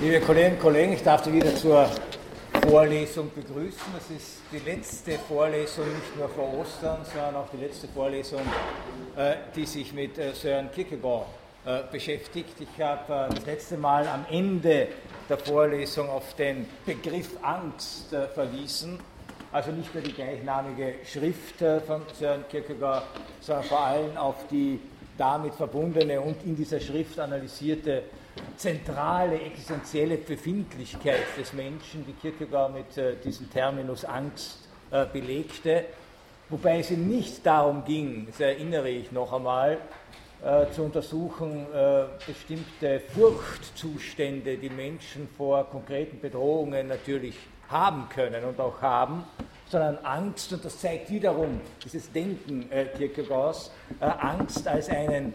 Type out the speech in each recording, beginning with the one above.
Liebe Kolleginnen und Kollegen, ich darf Sie wieder zur Vorlesung begrüßen. Das ist die letzte Vorlesung nicht nur vor Ostern, sondern auch die letzte Vorlesung, äh, die sich mit äh, Sören Kierkegaard äh, beschäftigt. Ich habe das letzte Mal am Ende der Vorlesung auf den Begriff Angst verwiesen. Also nicht nur die gleichnamige Schrift von Sören Kierkegaard, sondern vor allem auf die damit verbundene und in dieser Schrift analysierte zentrale existenzielle Befindlichkeit des Menschen, die Kierkegaard mit äh, diesem Terminus Angst äh, belegte, wobei es ihm nicht darum ging, das erinnere ich noch einmal, äh, zu untersuchen äh, bestimmte Furchtzustände, die Menschen vor konkreten Bedrohungen natürlich haben können und auch haben, sondern Angst, und das zeigt wiederum dieses Denken äh, Kierkegaards, äh, Angst als einen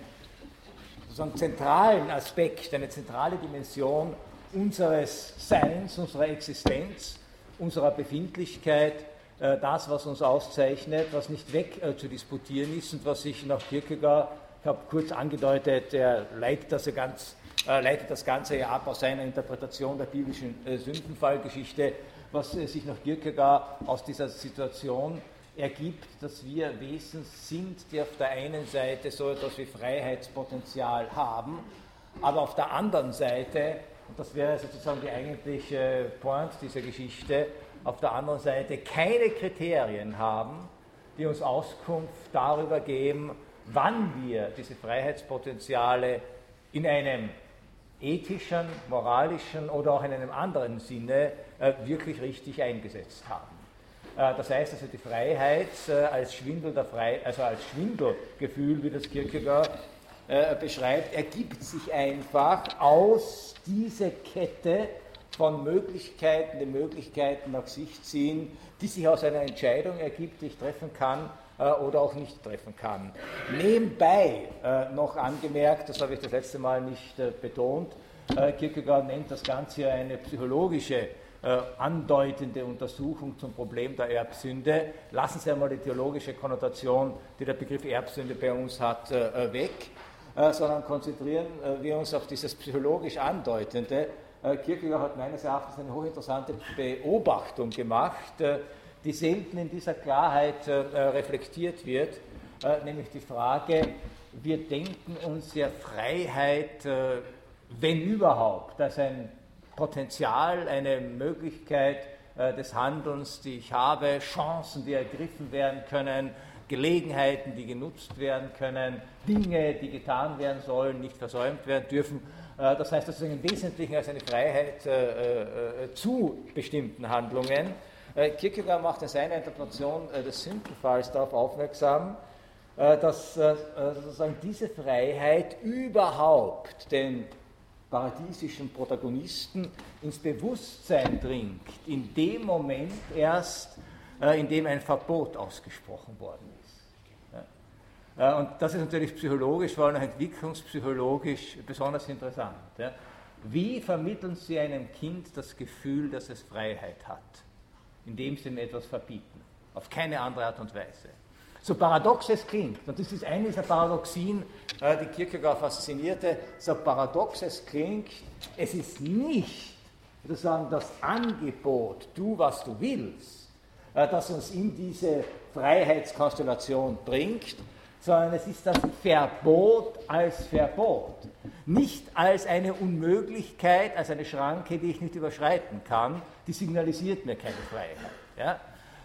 sozusagen zentralen Aspekt, eine zentrale Dimension unseres Seins, unserer Existenz, unserer Befindlichkeit, äh, das, was uns auszeichnet, was nicht weg äh, zu disputieren ist und was sich nach Kierkegaard, ich habe kurz angedeutet, er leitet das, ganz, äh, leitet das Ganze ja ab aus seiner Interpretation der biblischen Sündenfallgeschichte, was sich nach Kierkegaard aus dieser Situation ergibt, dass wir Wesen sind, die auf der einen Seite so etwas wie Freiheitspotenzial haben, aber auf der anderen Seite, und das wäre sozusagen die eigentliche Point dieser Geschichte, auf der anderen Seite keine Kriterien haben, die uns Auskunft darüber geben, wann wir diese Freiheitspotenziale in einem ethischen, moralischen oder auch in einem anderen Sinne äh, wirklich richtig eingesetzt haben. Äh, das heißt also, die Freiheit äh, als, Schwindel der Frei also als Schwindelgefühl, wie das Kierkegaard beschreibt, ergibt sich einfach aus dieser Kette von Möglichkeiten, die Möglichkeiten nach sich ziehen, die sich aus einer Entscheidung ergibt, die ich treffen kann oder auch nicht treffen kann. Nebenbei noch angemerkt, das habe ich das letzte Mal nicht betont, Kierkegaard nennt das Ganze ja eine psychologische äh, andeutende Untersuchung zum Problem der Erbsünde. Lassen Sie einmal die theologische Konnotation, die der Begriff Erbsünde bei uns hat, äh, äh weg, äh, sondern konzentrieren äh, wir uns auf dieses psychologisch andeutende. Äh, Kierkegaard hat meines Erachtens eine hochinteressante Beobachtung gemacht, die selten in dieser Klarheit reflektiert wird, nämlich die Frage, wir denken uns ja Freiheit, wenn überhaupt, als ein Potenzial, eine Möglichkeit äh, des Handelns, die ich habe, Chancen, die ergriffen werden können, Gelegenheiten, die genutzt werden können, Dinge, die getan werden sollen, nicht versäumt werden dürfen. Äh, das heißt, das ist im Wesentlichen als eine Freiheit äh, zu bestimmten Handlungen. Kierkegaard macht in seiner Interpretation des Sündenfalls darauf aufmerksam, dass sozusagen diese Freiheit überhaupt den paradiesischen Protagonisten ins Bewusstsein dringt, in dem Moment erst, äh, in dem ein Verbot ausgesprochen worden ist. Äh, und das ist natürlich psychologisch, vor allem entwicklungspsychologisch besonders interessant. Wie vermitteln Sie einem Kind das Gefühl, dass es Freiheit hat, indem Sie ihm etwas verbieten? Auf keine andere Art und Weise. So paradox es klingt, und das ist eine dieser Paradoxien, äh, die Kierkegaard faszinierte, so paradox es klingt, es ist nicht sozusagen das Angebot, tu was du willst, äh, das uns in diese Freiheitskonstellation bringt, sondern es ist das Verbot als Verbot. Nicht als eine Unmöglichkeit, als eine Schranke, die ich nicht überschreiten kann, die signalisiert mir keine Freiheit. Ja?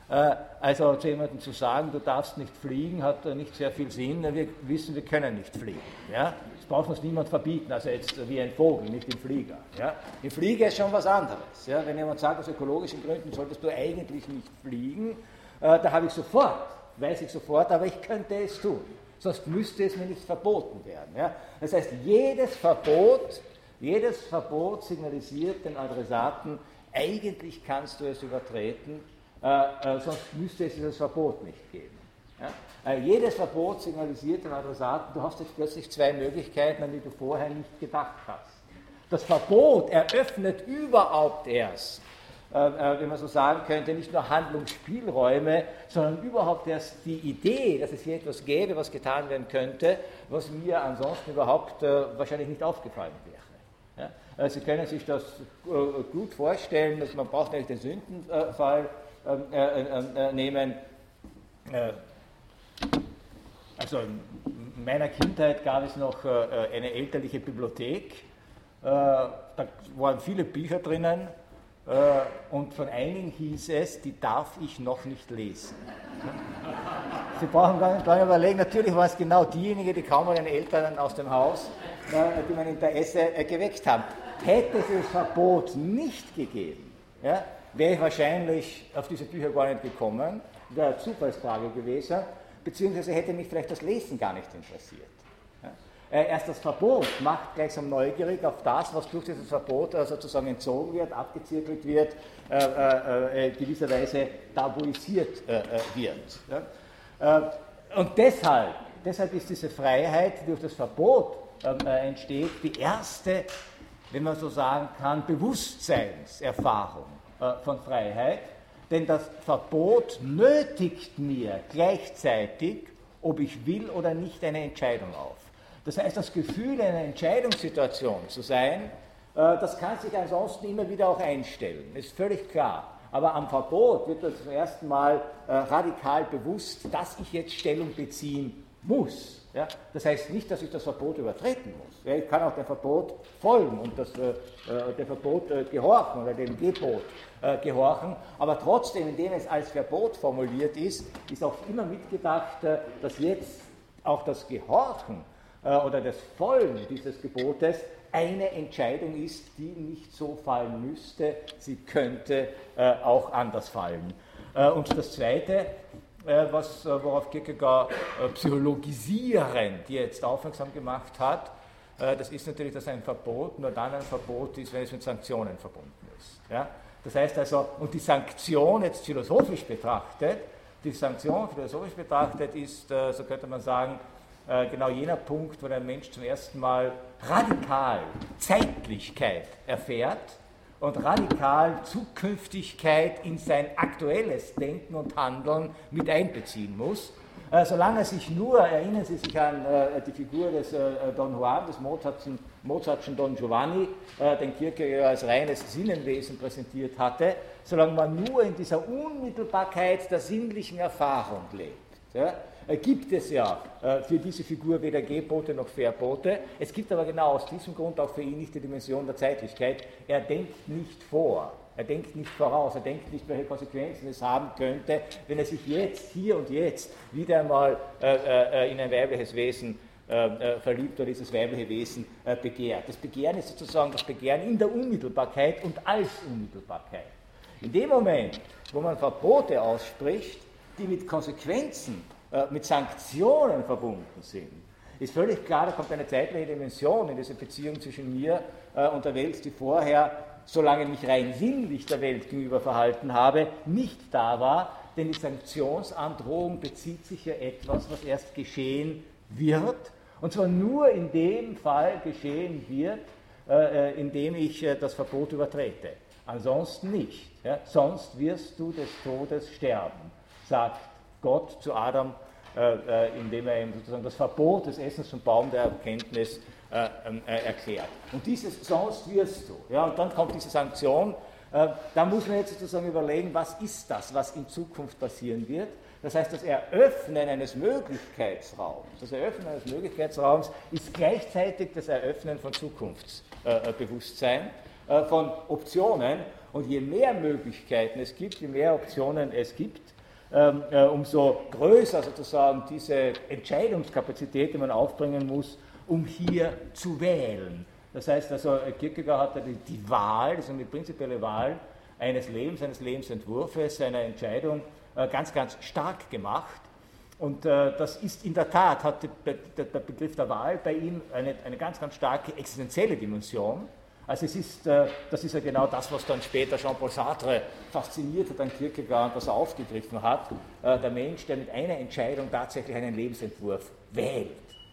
Äh, also zu jemandem zu sagen, du darfst nicht fliegen, hat nicht sehr viel Sinn. Wir wissen, wir können nicht fliegen. Ja? Das braucht uns niemand verbieten, also jetzt wie ein Vogel, nicht im Flieger. Ja? Im Flieger ist schon was anderes. Ja? Wenn jemand sagt, aus ökologischen Gründen solltest du eigentlich nicht fliegen, äh, da habe ich sofort, weiß ich sofort, aber ich könnte es tun. Sonst müsste es mir nicht verboten werden. Ja? Das heißt, jedes Verbot, jedes Verbot signalisiert den Adressaten, eigentlich kannst du es übertreten, äh, äh, sonst müsste es dieses Verbot nicht geben. Ja? Äh, jedes Verbot signalisiert den Adressaten, du hast jetzt plötzlich zwei Möglichkeiten, an die du vorher nicht gedacht hast. Das Verbot eröffnet überhaupt erst wenn man so sagen könnte, nicht nur Handlungsspielräume, sondern überhaupt erst die Idee, dass es hier etwas gäbe, was getan werden könnte, was mir ansonsten überhaupt wahrscheinlich nicht aufgefallen wäre. Sie können sich das gut vorstellen, dass man braucht nicht den Sündenfall nehmen. Also in meiner Kindheit gab es noch eine elterliche Bibliothek äh, da waren viele Bücher drinnen äh, und von einigen hieß es, die darf ich noch nicht lesen. Sie brauchen gar nicht lange überlegen, natürlich waren es genau diejenigen, die kaum ihren Eltern aus dem Haus, äh, die mein Interesse geweckt haben. Hätte es das Verbot nicht gegeben, ja, wäre ich wahrscheinlich auf diese Bücher gar nicht gekommen, wäre eine Zufallsfrage gewesen, beziehungsweise hätte mich vielleicht das Lesen gar nicht interessiert. Äh, erst das Verbot macht gleichsam neugierig auf das, was durch dieses Verbot äh, sozusagen entzogen wird, abgezirkelt wird, äh, äh, äh gewisserweise tabuisiert äh, wird. Ja? und deshalb, deshalb ist diese Freiheit, die durch das Verbot ähm, entsteht, die erste, wenn man so sagen kann, Bewusstseinserfahrung von Freiheit. Denn das Verbot nötigt mir gleichzeitig, ob ich will oder nicht, eine Entscheidung auf. Das heißt, das Gefühl, in einer Entscheidungssituation zu sein, äh, das kann sich ansonsten immer wieder auch einstellen, ist völlig klar. Aber am Verbot wird das zum ersten Mal äh, radikal bewusst, dass ich jetzt Stellung beziehen muss. Das heißt nicht, dass ich das Verbot übertreten muss. Ich kann auch dem Verbot folgen und das, äh, dem Verbot gehorchen oder dem Gebot gehorchen. Aber trotzdem, indem es als Verbot formuliert ist, ist auch immer mitgedacht, dass jetzt auch das Gehorchen oder das Folgen dieses Gebotes eine Entscheidung ist, die nicht so fallen müsste, sie könnte äh, auch anders fallen. Äh, und das Zweite, was, worauf Kierkegaard psychologisierend jetzt aufmerksam gemacht hat, das ist natürlich, dass ein Verbot nur dann ein Verbot ist, wenn es mit Sanktionen verbunden ist. Ja? Das heißt also, und die Sanktion jetzt philosophisch betrachtet, die Sanktion philosophisch betrachtet ist, so könnte man sagen, äh, genau jener Punkt, wo der Mensch zum ersten Mal radikal Zeitlichkeit erfährt und radikal Zukünftigkeit in sein aktuelles Denken und Handeln mit einbeziehen muss. Äh, solange er sich nur, erinnern Sie sich an äh, die Figur des Don Juan, des Mozartschen, Mozartschen Don Giovanni, den Kierkegaard als reines Sinnenwesen präsentiert hatte, solange man nur in dieser Unmittelbarkeit der sinnlichen Erfahrung lebt. Ja, äh, gibt es ja äh, für diese Figur weder Gebote noch Verbote. Es gibt aber genau aus diesem Grund auch für ihn nicht die Dimension der Zeitlichkeit. Er denkt nicht vor. Er denkt nicht voraus, er denkt nicht, welche Konsequenzen es haben könnte, wenn er sich jetzt, hier und jetzt, wieder einmal äh, in ein weibliches Wesen verliebt oder dieses weibliche Wesen begehrt. Das Begehren ist sozusagen das Begehren in der Unmittelbarkeit und als Unmittelbarkeit. In dem Moment, wo man Verbote ausspricht, die mit Konsequenzen äh, mit Sanktionen verbunden sind, ist völlig klar, da kommt eine zeitliche Dimension in diese Beziehung zwischen mir äh, und der Welt, die vorher, solange ich mich rein sinnlich der Welt gegenüber verhalten habe, nicht da war, denn die Sanktionsandrohung bezieht sich ja etwas, was erst geschehen wird, und zwar nur in dem Fall geschehen wird, äh, in dem ich das Verbot übertrete. Ansonsten nicht. Sonst wirst du des Todes sterben, sagt Gott zu Adam äh, äh, indem er ihm sozusagen das Verbot des Essens vom Baum der Erkenntnis äh, ähm, erklärt. Und dieses sonst wirst du. Ja, und dann kommt diese Sanktion. da muss man jetzt sozusagen überlegen, was ist das, was in Zukunft passieren wird. Das heißt, das Eröffnen eines Möglichkeitsraums, das Eröffnen eines Möglichkeitsraums ist gleichzeitig das Eröffnen von Zukunftsbewusstsein, von Optionen. Und je mehr Möglichkeiten es gibt, je mehr Optionen es gibt, umso größer sozusagen diese Entscheidungskapazität, die man aufbringen muss, um hier zu wählen. Das heißt also, Kierkegaard hatte die Wahl, also eine prinzipielle Wahl eines Lebens, eines Lebensentwurfs, einer Entscheidung äh, ganz, ganz stark gemacht. Und äh, das ist in der Tat, hat der Begriff der Wahl bei ihm eine, eine ganz, ganz starke existenzielle Dimension. Also es ist, äh, das ist ja genau das, was dann später Jean-Paul Sartre fasziniert hat an Kierkegaard was er aufgegriffen hat. Äh, der Mensch, der mit einer Entscheidung tatsächlich einen Lebensentwurf wählt.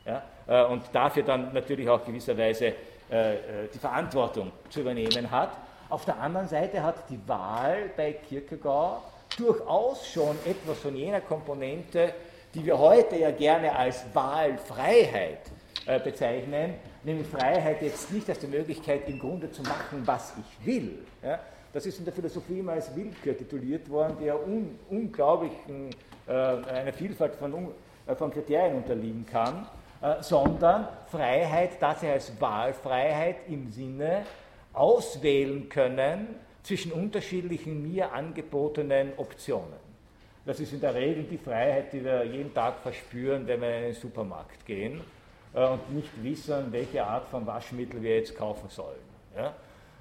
Ja? Äh, und dafür dann natürlich auch gewisserweise die Verantwortung zu übernehmen hat. Auf der anderen Seite hat die Wahl bei Kierkegaard durchaus schon etwas von jener Komponente, die wir heute ja gerne als Wahlfreiheit bezeichnen, nämlich Freiheit jetzt nicht als die Möglichkeit, im Grunde zu machen, was ich will. Ja? Das ist in der Philosophie immer als Willkür tituliert worden, die ja un unglaublichen, äh, einer Vielfalt von, äh, von Kriterien unterliegen kann, äh, sondern Freiheit tatsächlich als Wahlfreiheit im Sinne auswählen können zwischen unterschiedlichen mir angebotenen Optionen. Das ist in der Regel die Freiheit, die wir jeden Tag verspüren, wenn wir in den Supermarkt gehen und nicht wissen, welche Art von Waschmittel wir jetzt kaufen sollen. Ja?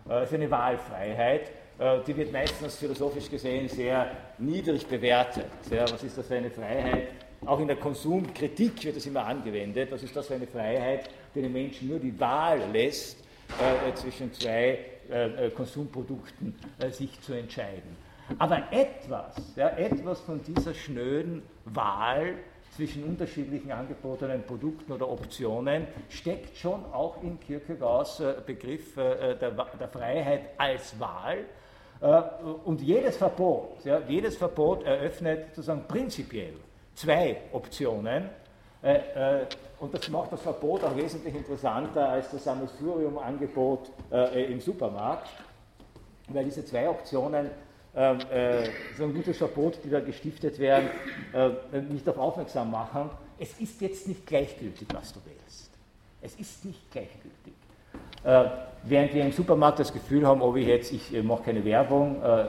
Das ist eine Wahlfreiheit, äh, die wird meistens philosophisch gesehen sehr niedrig bewertet. Ja, was ist das für eine Freiheit? Auch in der Konsumkritik wird das immer angewendet. Was ist das für eine Freiheit, die den Menschen nur die Wahl lässt, äh, zwischen zwei äh, äh Konsumprodukten äh, sich zu entscheiden? Aber etwas, ja, etwas von dieser schnöden Wahl zwischen unterschiedlichen angebotenen Produkten oder Optionen steckt schon auch in Kierkegaards äh, Begriff der, der Freiheit als Wahl. Und jedes Verbot, ja, jedes Verbot eröffnet sozusagen prinzipiell zwei Optionen. Äh, äh, und das macht das Verbot auch wesentlich interessanter als das Sammelsurium-Angebot äh, im Supermarkt, weil diese zwei Optionen ähm, so ein gutes Verbot, die da gestiftet werden, nicht darauf aufmerksam machen. Es ist jetzt nicht gleichgültig, was du wählst. Es ist nicht gleichgültig. Äh, während wir im Supermarkt das Gefühl haben, ob ich jetzt, ich äh, mache keine Werbung, äh,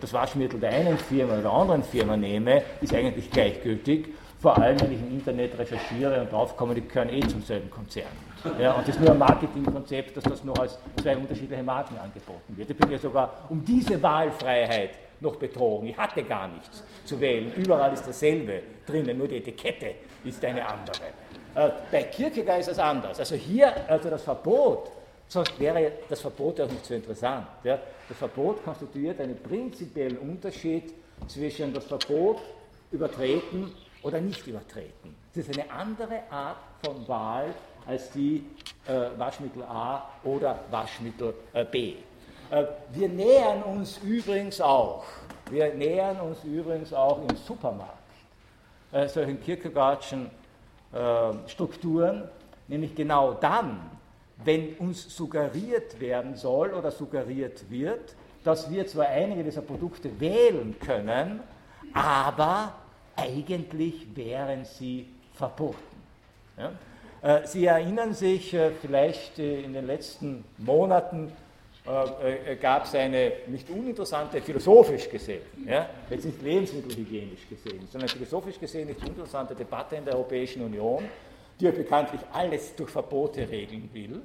das Waschmittel der einen Firma oder der anderen Firma nehme, ist eigentlich gleichgültig. Vor allem, wenn ich im Internet recherchiere und draufkomme, die gehören eh zum selben Konzern. Ja, und das ist nur ein Marketingkonzept, dass das noch als zwei unterschiedliche Marken angeboten wird. Ich bin ja sogar um diese Wahlfreiheit noch betrogen. Ich hatte gar nichts zu wählen. Überall ist dasselbe drinnen, nur die Etikette ist eine andere. Äh, bei Kierkegaard ist es anders. Also hier, also das Verbot, sonst wäre das Verbot auch nicht so interessant. Ja. Das Verbot konstituiert einen prinzipiellen Unterschied zwischen das Verbot übertreten oder nicht übertreten. Es ist eine andere Art von Wahl als die äh, Waschmittel A oder Waschmittel äh, B. Äh, wir nähern uns übrigens auch, wir nähern uns übrigens auch im Supermarkt äh, solchen Kierkegaardschen äh, Strukturen, nämlich genau dann, wenn uns suggeriert werden soll oder suggeriert wird, dass wir zwar einige dieser Produkte wählen können, aber eigentlich wären sie verboten. Ja? Äh, sie erinnern sich äh, vielleicht in den letzten Monaten äh, gab es eine nicht uninteressante, philosophisch gesehen, ja, jetzt nicht lebensmittelhygienisch gesehen, sondern philosophisch gesehen nicht uninteressante Debatte in der Europäischen Union, die ja bekanntlich alles durch Verbote regeln will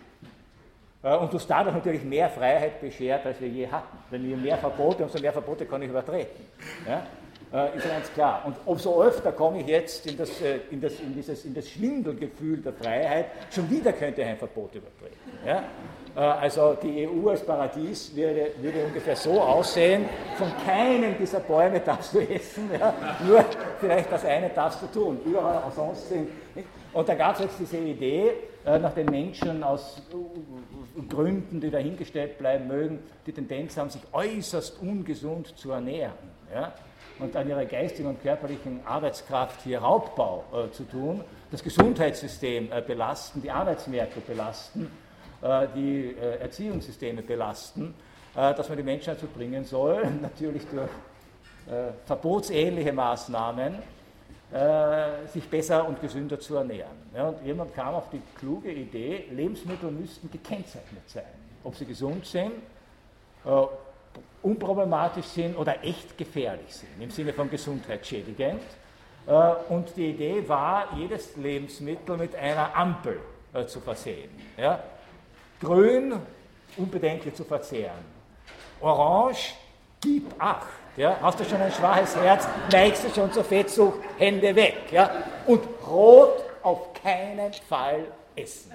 äh, und uns dadurch natürlich mehr Freiheit beschert, als wir je hatten. Wenn wir mehr Verbote, umso mehr Verbote kann ich übertreten. Ja? Äh, ist ganz klar. Und umso öfter komme ich jetzt in das, in, das, in, dieses, in das Schwindelgefühl der Freiheit, schon wieder könnte ich ein Verbot übertreten. Ja? Äh, also die EU als Paradies würde, würde, ungefähr so aussehen, von keinem dieser Bäume darfst du essen, ja, nur vielleicht das eine darfst du tun, überall sonst sind. Und da gab es jetzt diese Idee, äh, nach den Menschen aus äh, Gründen, die dahingestellt bleiben mögen, die Tendenz haben, sich äußerst ungesund zu ernähren. Ja, und an ihrer geistigen und körperlichen Arbeitskraft hier Raubbau äh, zu tun, das Gesundheitssystem äh, belasten, die Arbeitsmärkte belasten äh, die äh, Erziehungssysteme belasten, äh, dass man die Menschen dazu bringen soll, natürlich durch verbotsähnliche Maßnahmen, sich besser und gesünder zu ernähren. und jemand kam auf die kluge Idee, Lebensmittel müssten gekennzeichnet sein, ob sie gesund sind, unproblematisch sind oder echt gefährlich sind, im Sinne von gesundheitsschädigend. Und die Idee war, jedes Lebensmittel mit einer Ampel zu versehen. Ja? Grün, unbedenklich zu verzehren. Orange, gib acht. Ja, hast du schon ein schwaches Herz, neigst du schon zur Fettsucht, Hände weg. Ja? Und rot auf keinen Fall essen.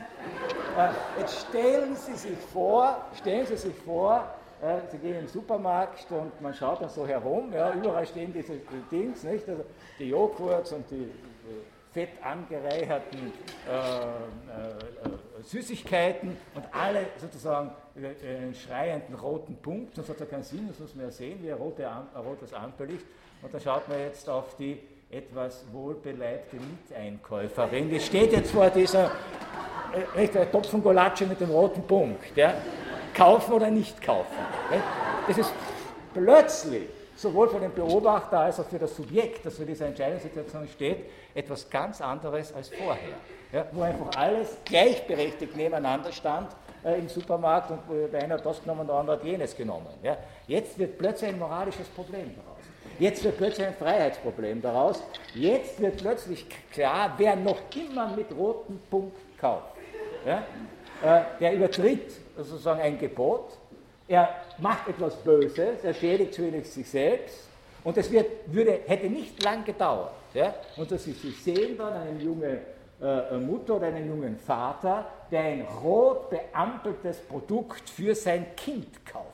Äh, jetzt stellen Sie sich vor, stellen Sie sich vor, äh, Sie gehen in den Supermarkt und man schaut dann so herum, ja, überall stehen diese Dings, nicht? Also die Joghurts und die äh, fett angereicherten äh, äh, Süßigkeiten und alle sozusagen äh, einen schreienden roten Punkt, sonst hat er keinen Sinn, das muss man ja sehen, wie ein, rote, ein rotes Ampellicht. Und dann schaut man jetzt auf die etwas wohlbeleibte Miteinkäuferin. Die steht jetzt vor dieser äh, Topf von Golatsche mit dem roten Punkt. Ja? Kaufen oder nicht kaufen. Das ist plötzlich sowohl für den Beobachter als auch für das Subjekt, das für diese Entscheidungssituation steht, etwas ganz anderes als vorher. Ja? Wo einfach alles gleichberechtigt nebeneinander stand äh, im Supermarkt und der eine hat das genommen und der andere hat jenes genommen. Ja? Jetzt wird plötzlich ein moralisches Problem daraus. Jetzt wird plötzlich ein Freiheitsproblem daraus. Jetzt wird plötzlich klar, wer noch immer mit rotem Punkt kauft, ja, äh, der übertritt sozusagen ein Gebot, er macht etwas Böses, er schädigt zunächst sich selbst und es wird, würde, hätte nicht lang gedauert. Ja, und dass Sie, Sie sehen dann eine junge äh, Mutter oder einen jungen Vater, der ein rot beampeltes Produkt für sein Kind kauft.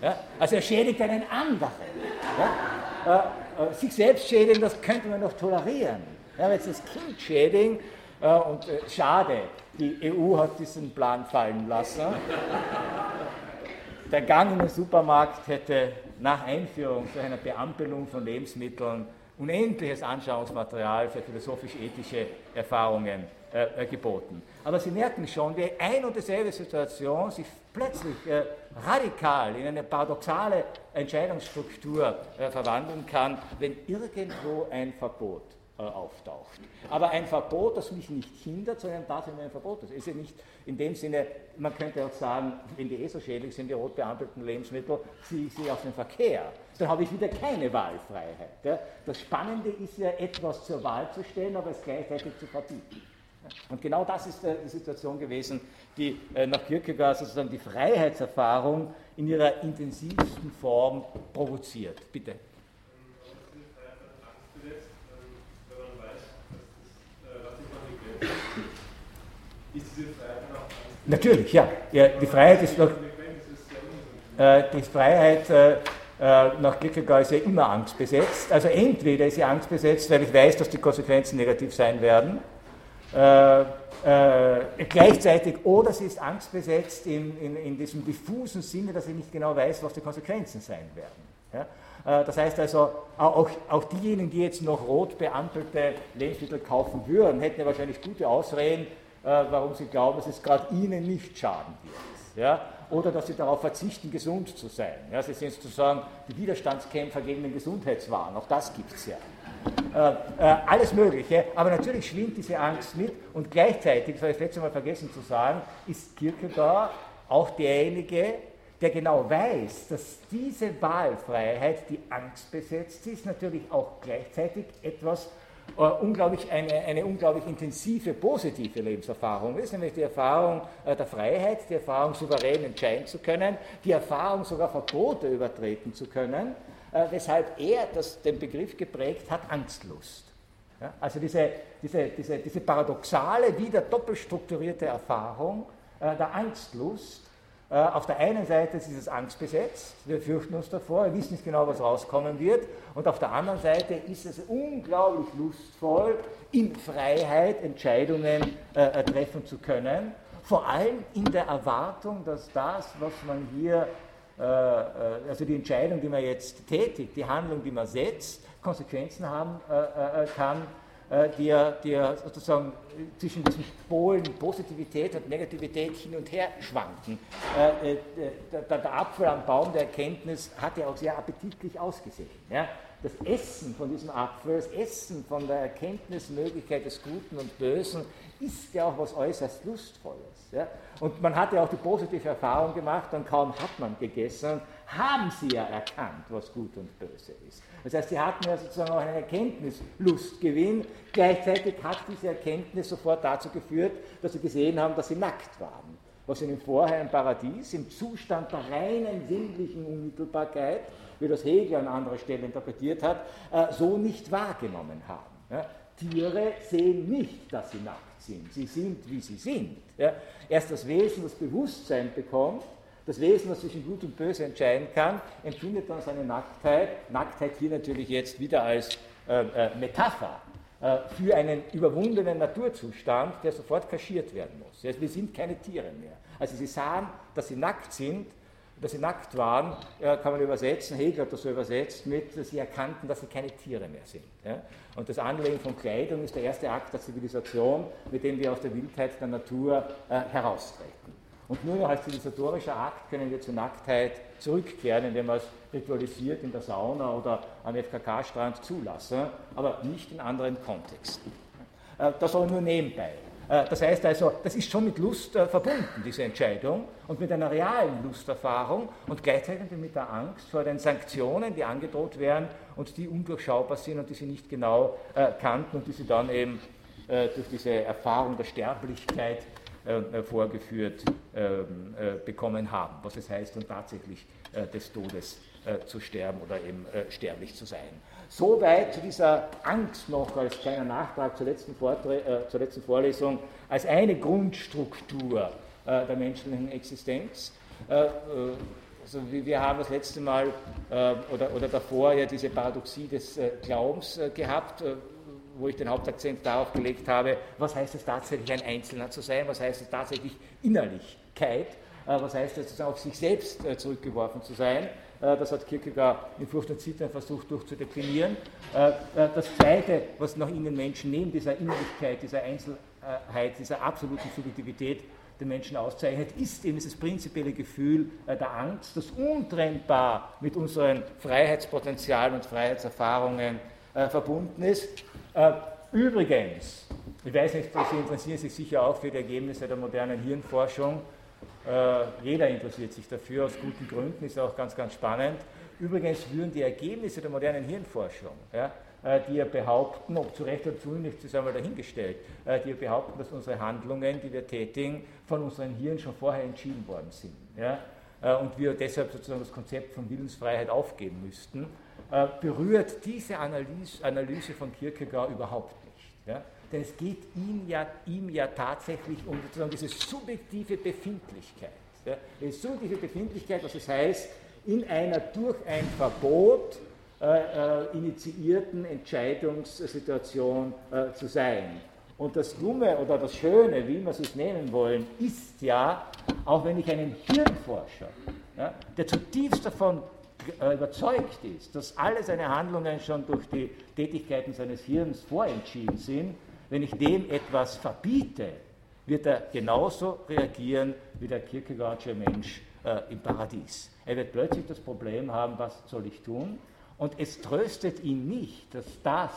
Ja? Also er schädigt einen anderen. Ja? Äh, äh, sich selbst schädigen, das könnte man noch tolerieren. Ja, jetzt das Kind schädigen, äh, und äh, schade, die EU hat diesen Plan fallen lassen. Der Gang in den Supermarkt hätte nach Einführung zu einer Beampelung von Lebensmitteln unendliches Anschauungsmaterial für philosophisch-ethische Erfahrungen äh, äh, geboten. Aber Sie merken schon, wie ein und dieselbe Situation sich plötzlich äh, radikal in eine paradoxale Entscheidungsstruktur äh, verwandeln kann, wenn irgendwo ein Verbot äh, auftaucht. Aber ein Verbot, das mich nicht hindert, sondern das ist ein Verbot. Das ist ja nicht in dem Sinne, man könnte auch sagen, wenn die eh so schädlich sind, die rot beampelten Lebensmittel, ziehe ich sie aus dem Verkehr. Dann habe ich wieder keine Wahlfreiheit. Das Spannende ist ja, etwas zur Wahl zu stellen, aber es gleichzeitig zu verbieten. Und genau das ist die Situation gewesen, die äh, nach Kierkegaard sozusagen die Freiheitserfahrung in ihrer intensivsten Form provoziert. Bitte. Ist diese Freiheit auch Natürlich, ja. ja. Die Freiheit ist noch. Äh, die Freiheit äh, äh, nach Kierkegaard ist ja immer angstbesetzt. Also entweder ist sie angstbesetzt, weil ich weiß, dass die Konsequenzen negativ sein werden, äh, äh, gleichzeitig, oder sie ist angstbesetzt in, in, in, diesem diffusen Sinne, dass ich nicht genau weiß, was die Konsequenzen sein werden. Ja? Das heißt also, auch, auch diejenigen, die jetzt noch rot beampelte Lebensmittel kaufen würden, hätten ja wahrscheinlich gute Ausreden, warum sie glauben, dass es gerade ihnen nicht schaden wird. Ja? Oder dass sie darauf verzichten, gesund zu sein. Ja? Sie sind sozusagen die Widerstandskämpfer gegen den Gesundheitswahn, auch das gibt es ja. Äh, äh, alles Mögliche, aber natürlich schwingt diese Angst mit und gleichzeitig, das habe ich das letzte Mal vergessen zu sagen, ist Kierkegaard auch derjenige, der genau weiß, dass diese Wahlfreiheit, die angstbesetzt ist, natürlich auch gleichzeitig etwas äh, unglaublich eine, eine unglaublich intensive, positive Lebenserfahrung ist, nämlich die Erfahrung äh, der Freiheit, die Erfahrung, souverän entscheiden zu können, die Erfahrung, sogar Verbote übertreten zu können, äh, weshalb er das, den Begriff geprägt hat, Angstlust. Ja, also diese, diese, diese, diese paradoxale, wieder doppelstrukturierte Erfahrung äh, der Angstlust, auf der einen Seite ist es angstbesetzt, wir fürchten uns davor, wir wissen nicht genau, was rauskommen wird, und auf der anderen Seite ist es unglaublich lustvoll, in Freiheit Entscheidungen äh, treffen zu können, vor allem in der Erwartung, dass das, was man hier, äh, äh also die Entscheidung, die man jetzt tätigt, die Handlung, die man setzt, Konsequenzen haben äh, äh kann, äh, die ja sozusagen zwischen diesen Polen Positivität und Negativität hin und her schwanken. Äh, äh, der, der, Apfel am Baum der Erkenntnis hat ja auch sehr appetitlich ausgesehen. Das Essen von diesem Apfel, das Essen von der Erkenntnismöglichkeit des Guten und Bösen ist ja auch was äußerst Lustvolles. Ja? Und man hat ja auch die positive Erfahrung gemacht, und kaum hat man gegessen, haben sie ja erkannt, was gut und böse ist. Das heißt, sie hatten ja sozusagen auch einen Erkenntnislustgewinn. Gleichzeitig hat diese Erkenntnis sofort dazu geführt, dass sie gesehen haben, dass sie nackt waren. Was ihnen vorher im Paradies, im Zustand der reinen sinnlichen Unmittelbarkeit, wie das Hegel an anderer Stelle interpretiert hat, äh, so nicht wahrgenommen haben. Tiere sehen nicht, dass sie nackt sind. Sie sind, wie sie sind. Erst das Wesen, das Bewusstsein bekommt, das Wesen, das zwischen Gut und Böse entscheiden kann, empfindet dann seine Nacktheit. Nacktheit hier natürlich jetzt wieder als äh, äh, Metapher äh, für einen überwundenen Naturzustand, der sofort kaschiert werden muss. wir sind keine Tiere mehr. Also sie sahen, dass sie nackt sind, dass sie nackt waren, kann man übersetzen, Hegel hat das so übersetzt, mit, sie erkannten, dass sie keine Tiere mehr sind. Und das Anlegen von Kleidung ist der erste Akt der Zivilisation, mit dem wir aus der Wildheit der Natur äh, heraustreten. Und nur noch als zivilisatorischer Akt können wir zur Nacktheit zurückkehren, indem wir es ritualisiert in der Sauna oder am FKK-Strand zulassen, aber nicht in anderen Kontexten. Äh, das aber nur nebenbei. Äh, das heißt also, das ist schon mit Lust äh, verbunden, diese Entscheidung, und mit einer realen Lusterfahrung und gleichzeitig mit der Angst vor den Sanktionen, die angedroht werden und die undurchschaubar sind und die sie nicht genau kannten und die sie dann eben durch diese Erfahrung der Sterblichkeit äh, vorgeführt ähm, äh, bekommen haben, was es heißt, und tatsächlich äh, des Todes zu sterben oder eben sterblich zu sein. Soweit zu dieser Angst noch als kleiner Nachtrag zur letzten, Vortre zur letzten Vorlesung als eine Grundstruktur der menschlichen Existenz. Also wir haben das letzte Mal oder, oder davor ja diese Paradoxie des Glaubens gehabt, wo ich den Hauptakzent darauf gelegt habe, was heißt es tatsächlich ein Einzelner zu sein, was heißt es tatsächlich Innerlichkeit, äh, was heißt es auf sich selbst äh, zurückgeworfen zu sein. Äh, das hat Kierkegaard in Furcht und Zittern versucht durchzudeklinieren. Das Zweite, was nach ihnen Menschen neben dieser Innerlichkeit, dieser Einzelheit, dieser absoluten Subjektivität den Menschen auszeichnet, ist eben dieses prinzipielle Gefühl der Angst, das untrennbar mit unseren Freiheitspotenzialen und Freiheitserfahrungen verbunden ist. Äh, übrigens, ich weiß nicht, Sie interessieren sich sicher auch für die Ergebnisse der modernen Hirnforschung. Äh, jeder interessiert sich dafür, aus guten Gründen, ist auch ganz, ganz spannend. Übrigens würden die Ergebnisse der modernen Hirnforschung, ja, äh, die ja behaupten, ob zu Recht oder zu Unrecht, ist einmal dahingestellt, die ja behaupten, dass unsere Handlungen, die wir tätigen, von unseren Hirn schon vorher entschieden worden sind. Ja, und wir deshalb sozusagen das Konzept von Willensfreiheit aufgeben müssten. Äh, berührt diese Analyse, Analyse von Kierkegaard überhaupt nicht. Ja? Denn es geht ihm ja, ihm ja tatsächlich um sozusagen diese subjektive Befindlichkeit. Ja? Die subjektive Befindlichkeit, was es heißt, in einer durch ein Verbot äh, äh, initiierten Entscheidungssituation äh, zu sein. Und das Dumme oder das Schöne, wie wir es nennen wollen, ist ja, auch wenn ich einen Hirnforscher, ja, der zutiefst davon äh, überzeugt ist, dass alle seine Handlungen schon durch die Tätigkeiten seines Hirns vorentschieden sind, wenn ich dem etwas verbiete, wird er genauso reagieren wie der Kierkegaardsche Mensch äh, im Paradies. Er wird plötzlich das Problem haben, was soll ich tun? Und es tröstet ihn nicht, dass das,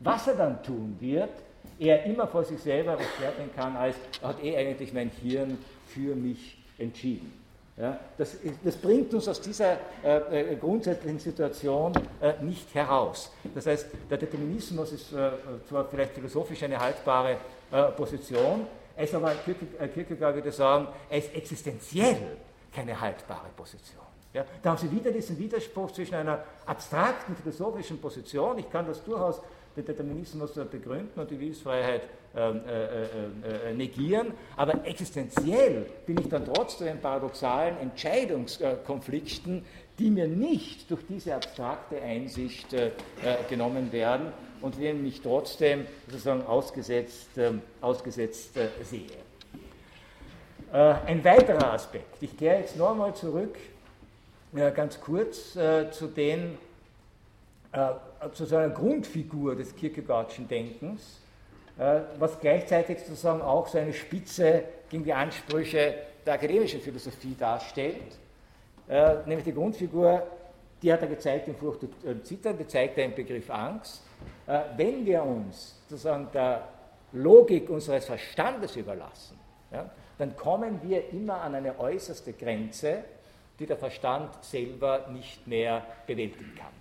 was er dann tun wird, er immer vor sich selber erklären kann, als hat eh eigentlich mein Hirn für mich entschieden. Ja, das, das, bringt uns aus dieser äh, äh, grundsätzlichen Situation äh, nicht heraus. Das heißt, der Determinismus ist äh, zwar vielleicht philosophisch eine haltbare äh, Position, es aber, äh, Kierkegaard würde sagen, es ist existenziell keine haltbare Position. Ja, da haben Sie wieder diesen Widerspruch zwischen einer abstrakten philosophischen Position, ich kann das durchaus den Determinismus begründen und die Willensfreiheit ähm, äh, äh, äh, negieren, aber existenziell bin ich dann trotzdem in paradoxalen Entscheidungskonflikten, die mir nicht durch diese abstrakte Einsicht genommen werden und denen mich trotzdem sozusagen ausgesetzt, ähm, ausgesetzt sehe. Ein weiterer Aspekt, ich kehre jetzt nochmal zurück, ganz kurz zu den zu so einer Grundfigur des Kierkegaardschen Denkens, äh, was gleichzeitig sozusagen auch so eine Spitze gegen die Ansprüche der akademischen Philosophie darstellt, äh, nämlich die Grundfigur, die hat er gezeigt in Furcht und Zittern, die zeigt er im Begriff Angst. Wenn wir uns sozusagen der Logik unseres Verstandes überlassen, ja, dann kommen wir immer an eine äußerste Grenze, die der Verstand selber nicht mehr bewältigen kann.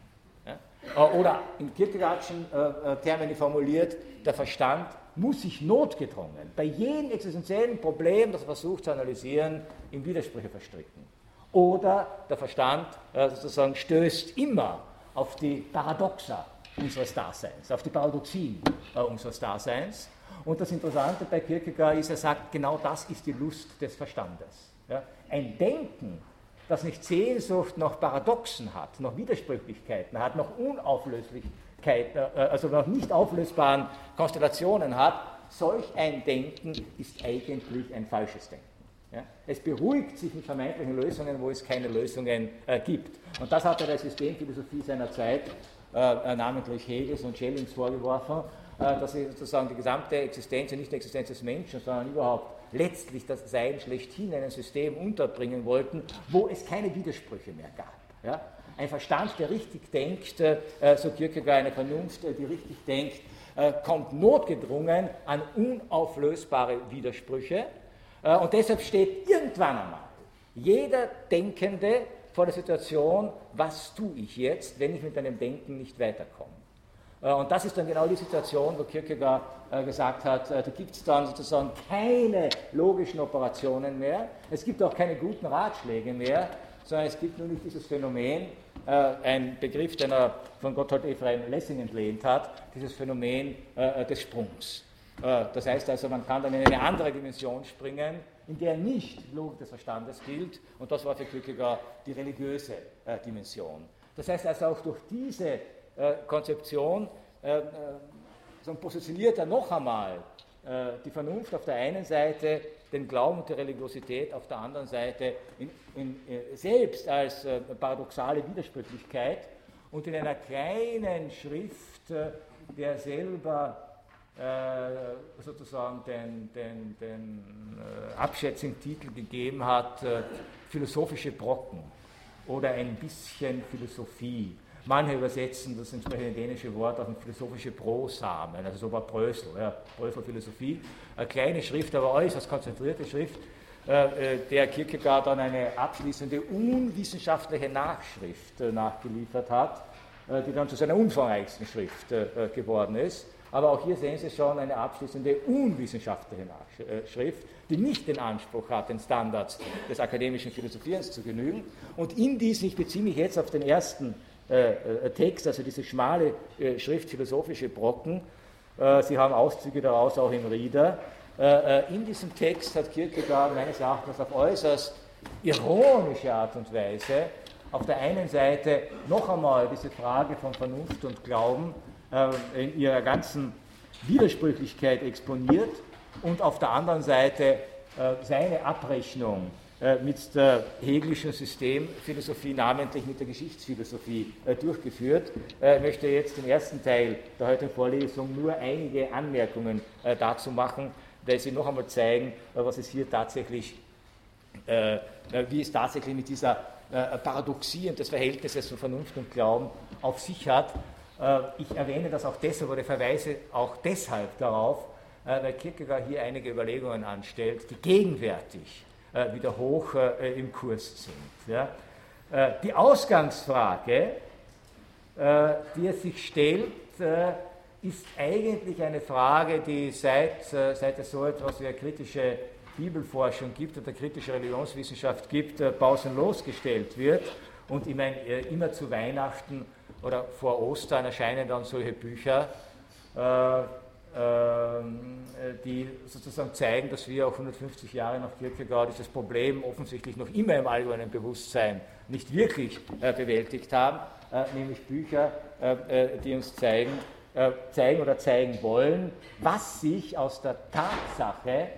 Äh, oder in Kierkegaardschen äh, äh, Termini formuliert, der Verstand muss sich notgedrungen bei jedem existenziellen Problem, das er versucht zu analysieren, in Widersprüche verstricken. Oder der Verstand sozusagen stößt immer auf die Paradoxa unseres Daseins, auf die Paradoxien unseres Daseins. Und das Interessante bei Kierkegaard ist, er sagt, genau das ist die Lust des Verstandes. Ein Denken, das nicht Sehnsucht nach Paradoxen hat, nach Widersprüchlichkeiten hat, nach Unauflöslichkeiten Auflösbarkeit, also noch nicht auflösbaren Konstellationen hat, solch ein Denken ist eigentlich ein falsches Denken. Ja? Es beruhigt sich mit vermeintlichen Lösungen, wo es keine Lösungen äh, gibt. Und das hat er der Systemphilosophie seiner Zeit, äh, namentlich Hegels und Schellings vorgeworfen, äh, dass sie sozusagen die gesamte Existenz, nicht die Existenz des Menschen, sondern überhaupt letztlich das Sein schlechthin in ein System unterbringen wollten, wo es keine Widersprüche mehr gab. Ja? Ein Verstand, der richtig denkt, äh, so Kierkegaard, eine Vernunft, die richtig denkt, äh, kommt notgedrungen an unauflösbare Widersprüche. Äh, und deshalb steht irgendwann einmal jeder Denkende vor der Situation, was tue ich jetzt, wenn ich mit meinem Denken nicht weiterkomme. Äh, und das ist dann genau die Situation, wo Kierkegaard gesagt hat, da gibt es dann sozusagen keine logischen Operationen mehr, es gibt auch keine guten Ratschläge mehr, sondern es gibt nur nicht dieses Phänomen, äh, ein Begriff, den er von Gotthold Ephraim Lessing entlehnt hat, dieses Phänomen äh, des Sprungs. Äh, das heißt also, man kann dann in eine andere Dimension springen, in der nicht Logik des Verstandes gilt, und das war für Kierkegaard die religiöse Dimension. Das heißt also, auch durch diese Konzeption positioniert er noch einmal die Vernunft auf der einen Seite den Glauben und die Religiosität auf der anderen Seite in, in, äh, selbst als äh, paradoxale Widersprüchlichkeit und in einer kleinen Schrift, äh, der selber äh, sozusagen den, den, den äh, abschätzigen Titel gegeben hat, äh, philosophische Brocken oder ein bisschen Philosophie. Manche übersetzen das entsprechende dänische Wort auf ein philosophische Prosamen, also so war Brösel, ja, Brösel Philosophie. Eine kleine Schrift, aber äußerst konzentrierte Schrift, äh, äh, der Kierkegaard dann eine abschließende unwissenschaftliche Nachschrift äh, nachgeliefert hat, die dann zu seiner umfangreichsten Schrift geworden ist. Aber auch hier sehen Sie schon eine abschließende unwissenschaftliche Nachschrift, die nicht den Anspruch hat, den Standards des akademischen Philosophierens zu genügen. Und in diesen, ich beziehe mich jetzt auf den ersten äh, äh, Text, also diese schmale äh, Schrift philosophische Brocken. Sie haben Auszüge daraus auch im Rieder. In diesem Text hat Kierkegaard meines Erachtens auf äußerst ironische Art und Weise auf der einen Seite noch einmal diese Frage von Vernunft und Glauben in ihrer ganzen Widersprüchlichkeit exponiert und auf der anderen Seite seine Abrechnung äh, mit der hegelischen Systemphilosophie, namentlich mit der Geschichtsphilosophie, äh, durchgeführt. Äh, ich möchte jetzt im ersten Teil der heutigen Vorlesung nur einige Anmerkungen dazu machen, weil sie noch einmal zeigen, was es hier tatsächlich, wie es tatsächlich mit dieser Paradoxie und des Verhältnisses von Vernunft und Glauben auf sich hat. Ich erwähne das auch deshalb oder verweise auch deshalb darauf, weil Kierkegaard hier einige Überlegungen anstellt, die gegenwärtig äh, wieder hoch äh, im Kurs sind. Ja. Äh, die Ausgangsfrage, die es sich stellt, ist eigentlich eine Frage, die seit, seit es so etwas wie eine kritische Bibelforschung gibt oder kritische Religionswissenschaft gibt, pausenlos gestellt wird. Und ich meine, immer zu Weihnachten oder vor Ostern erscheinen dann solche Bücher, äh, die sozusagen zeigen, dass wir auch 150 Jahre nach Kierkegaard dieses Problem offensichtlich noch immer im allgemeinen Bewusstsein nicht wirklich äh, bewältigt haben, äh, nämlich Bücher, die uns zeigen, zeigen oder zeigen wollen, was sich aus der Tatsache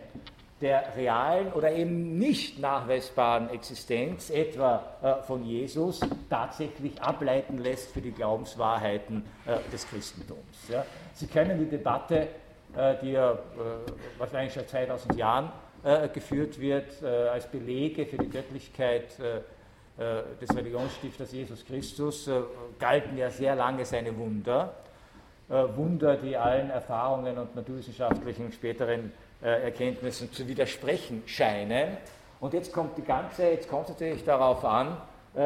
der realen oder eben nicht nachweisbaren Existenz, etwa von Jesus, tatsächlich ableiten lässt für die Glaubenswahrheiten des Christentums. Sie kennen die Debatte, äh, die ja äh, wahrscheinlich schon 2000 Jahren äh, geführt wird, als Belege für die Göttlichkeit des Religionsstifters Jesus Christus, galten ja sehr lange seine Wunder. Wunder, die allen Erfahrungen und naturwissenschaftlichen späteren Erkenntnissen zu widersprechen scheinen. Und jetzt kommt die ganze, jetzt kommt es natürlich darauf an,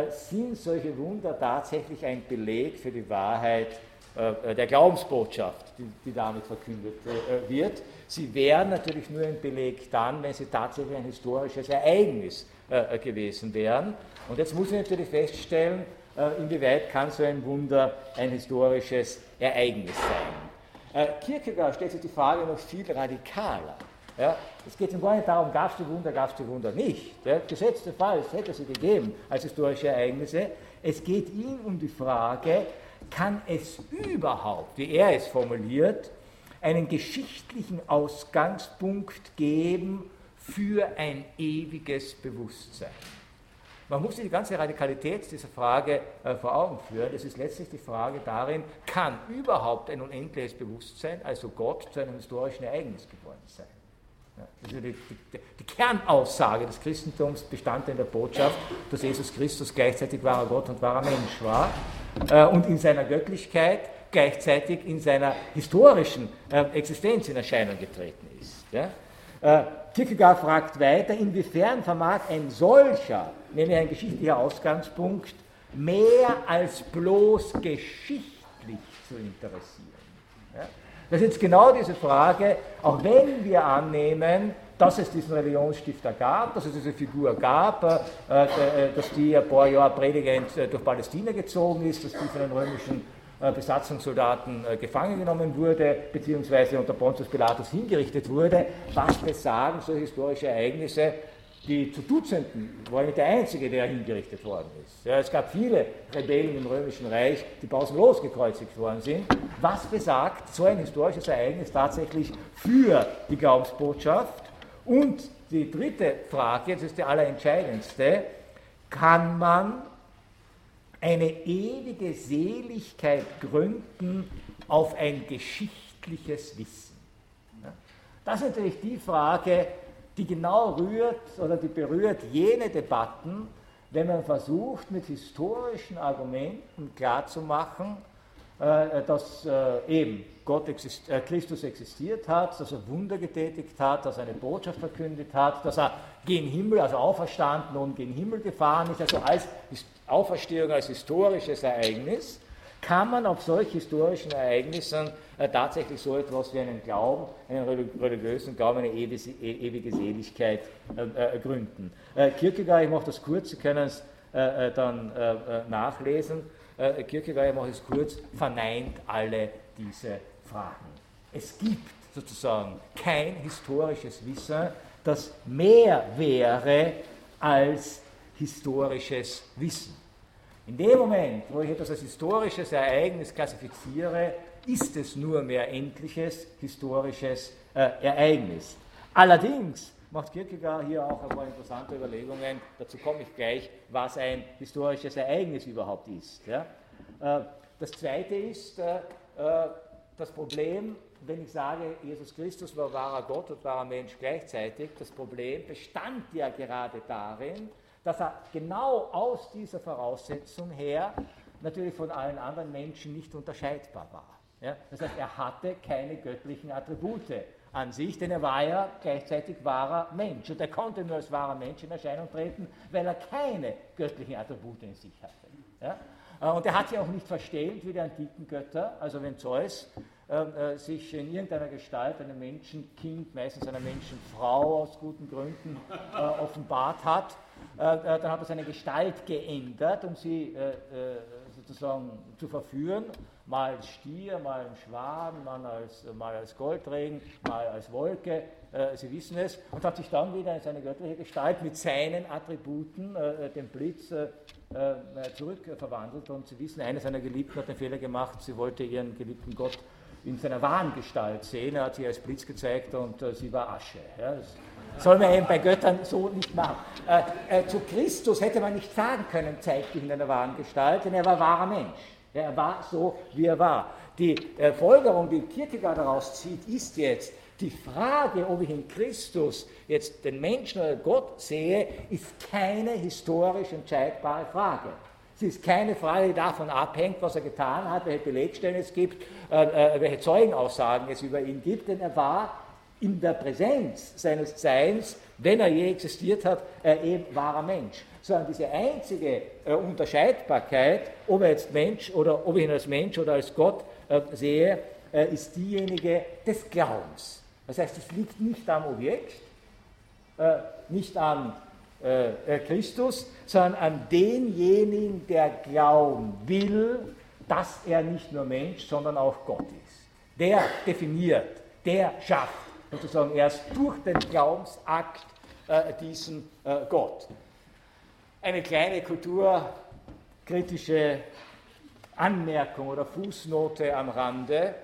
sind solche Wunder tatsächlich ein Beleg für die Wahrheit der Glaubensbotschaft, die, die damit verkündet äh, wird. Sie wären natürlich nur ein Beleg dann, wenn sie tatsächlich ein historisches Ereignis gewesen wären. Und jetzt muss ich natürlich feststellen, inwieweit kann so ein Wunder ein historisches Ereignis sein. Kierkegaard stellt sich die Frage noch viel radikaler. Ja, es geht ihm gar nicht darum, gab es die Wunder, gab es die Wunder nicht. Der gesetzte Fall, es hätte sie gegeben als historische Ereignisse. Es geht ihm um die Frage, kann es überhaupt, wie er es formuliert, einen geschichtlichen Ausgangspunkt geben für ein ewiges Bewusstsein. Man muss sich die ganze Radikalität dieser Frage äh, vor Augen führen. Es ist letztlich die Frage darin, kann überhaupt ein unendliches Bewusstsein, also Gott, zu einem historischen Ereignis geworden sein? Also die, die, die, Kernaussage des Christentums bestand in der Botschaft, dass Jesus Christus gleichzeitig wahrer Gott und wahrer Mensch war äh, und in seiner Göttlichkeit gleichzeitig in seiner historischen äh, Existenz in Erscheinung getreten ist. Ja? Äh, Kierkegaard fragt weiter, inwiefern vermag ein solcher, nämlich ein geschichtlicher Ausgangspunkt, mehr als bloß geschichtlich zu interessieren. Das ist jetzt genau diese Frage, auch wenn wir annehmen, dass es diesen Religionsstifter gab, dass es diese Figur gab, äh, äh, dass die ein paar Jahre predigend äh, durch Palästina gezogen ist, dass die von den römischen Besatzungssoldaten gefangen genommen wurde, beziehungsweise unter Pontius Pilatus hingerichtet wurde. Was besagen so historische Ereignisse, die zu Dutzenden, war nicht der einzige, der hingerichtet worden ist. Ja, es gab viele Rebellen im Römischen Reich, die pausenlos gekreuzigt worden sind. Was besagt so ein historisches Ereignis tatsächlich für die Glaubensbotschaft? Und die dritte Frage, jetzt ist die allerentscheidendste, kann man eine ewige Seligkeit gründen auf ein geschichtliches Wissen? Das ist natürlich die Frage, die genau rührt oder die berührt jene Debatten, wenn man versucht, mit historischen Argumenten klarzumachen, äh, dass äh, eben Gott exist äh, Christus existiert hat, dass er Wunder getätigt hat, dass er eine Botschaft verkündet hat, dass er gen Himmel, also auferstanden und gen Himmel gefahren ist, also als Auferstehung als historisches Ereignis, kann man auf solch historischen Ereignissen äh, tatsächlich so etwas wie einen Glauben, einen religiösen Glauben, eine ewige, ewige Seligkeit äh, äh, gründen. Kierkegaard, ich mache das kurz, Sie können es dann nachlesen, Kierkegaard, ich mache es kurz, verneint alle diese Fragen. Es gibt sozusagen kein historisches Wissen, das mehr wäre als historisches Wissen. In dem Moment, wo ich etwas als historisches Ereignis klassifiziere, ist es nur mehr endliches historisches äh, Ereignis. Allerdings macht Kierkegaard hier auch ein paar interessante Überlegungen, dazu komme ich gleich, was ein historisches Ereignis überhaupt ist. Ja? Äh, das zweite ist äh, äh das Problem, wenn ich sage, Jesus Christus war wahrer Gott und wahrer Mensch gleichzeitig, das Problem bestand ja gerade darin, dass er genau aus dieser Voraussetzung her natürlich von allen anderen Menschen nicht unterscheidbar war. Ja? Das heißt, er hatte keine göttlichen Attribute an sich, denn er war ja gleichzeitig wahrer Mensch. Und er konnte nur als wahrer Mensch in Erscheinung treten, weil er keine göttlichen Attribute in sich hatte. Ja? Äh, und er hat sich auch nicht verstellt wie die antiken Götter. Also wenn Zeus äh, äh, sich in irgendeiner Gestalt einem Menschenkind, meistens einer Menschenfrau aus guten Gründen äh, offenbart hat, dann hat er seine Gestalt geändert, um sie äh, sozusagen zu verführen, mal als Stier, mal als Schwan, mal als, mal als Goldregen, mal als Wolke, Sie wissen es, und hat sich dann wieder in seine göttliche Gestalt mit seinen Attributen, dem Blitz, zurückverwandelt. Und Sie wissen, eine seiner Geliebten hat den Fehler gemacht, sie wollte ihren geliebten Gott in seiner wahren Gestalt sehen. Er hat sie als Blitz gezeigt und sie war Asche. Ja, soll man eben bei Göttern so nicht machen. Äh, äh, zu Christus hätte man nicht sagen können, zeigt dich in einer wahren Gestalt, denn er war wahrer Mensch. Er war so, wie er war. Die äh, Folgerung, die Kierkegaard daraus zieht, ist jetzt, die Frage, ob ich in Christus jetzt den Menschen oder Gott sehe, ist keine historisch entscheidbare Frage. Sie ist keine Frage, die davon abhängt, was er getan hat, welche Belegstellen es gibt, äh, äh welche Zeugenaussagen es über ihn gibt, denn er war in der Präsenz seines Seins, wenn er je existiert hat, äh, eben wahrer Mensch. Sondern diese einzige äh, Unterscheidbarkeit, ob er jetzt Mensch oder ob ich ihn als Mensch oder als Gott äh, sehe, äh, ist diejenige des Glaubens. Das heißt, es liegt nicht am Objekt, äh, nicht an äh, Christus, sondern an denjenigen, der glauben will, dass er nicht nur Mensch, sondern auch Gott ist. Der definiert, der schafft sozusagen erst durch den Glaubensakt äh, diesen äh, Gott. Eine kleine kulturkritische Anmerkung oder Fußnote am Rande.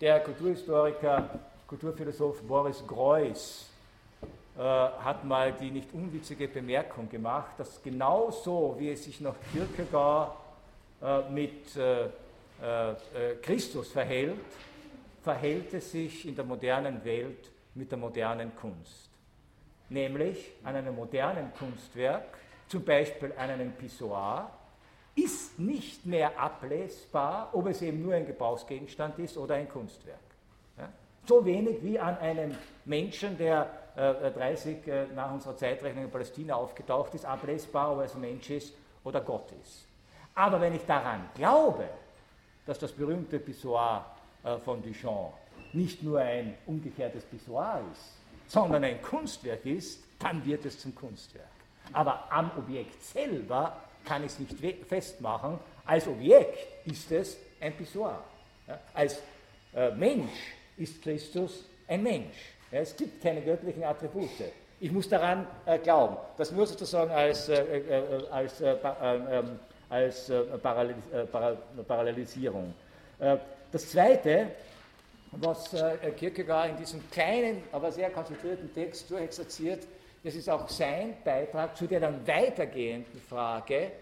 Der Kulturhistoriker, Kulturphilosoph Boris Greuß äh, hat mal die nicht unwitzige Bemerkung gemacht, dass genauso wie es sich nach Kierkegaard äh, mit äh, äh, Christus verhält, verhält es sich in der modernen Welt mit der modernen Kunst. Nämlich an einem modernen Kunstwerk, zum Beispiel an einem Pissoir, ist nicht mehr ablesbar, ob es eben nur ein Gebrauchsgegenstand ist oder ein Kunstwerk. Ja? So wenig wie an einem Menschen, der äh, 30 äh, nach unserer Zeitrechnung in Palästina aufgetaucht ist, ablesbar, ob er ein Mensch ist oder Gott ist. Aber wenn ich daran glaube, dass das berühmte Pissoir äh, von Duchamp nicht nur ein umgekehrtes Pissoir ist, sondern ein Kunstwerk ist, dann wird es zum Kunstwerk. Aber am Objekt selber kann ich es nicht festmachen. Als Objekt ist es ein Pissoir. Als äh, Mensch ist Christus ein Mensch. Es gibt keine göttlichen Attribute. Ich muss daran äh, glauben. Das nur sozusagen als, äh, äh als, äh, als Parallelis Parallelisierung. Das Zweite, was Kierkegaard in diesem kleinen, aber sehr konzentrierten Text durchexerziert, das ist auch sein Beitrag zu der dann weitergehenden Frage,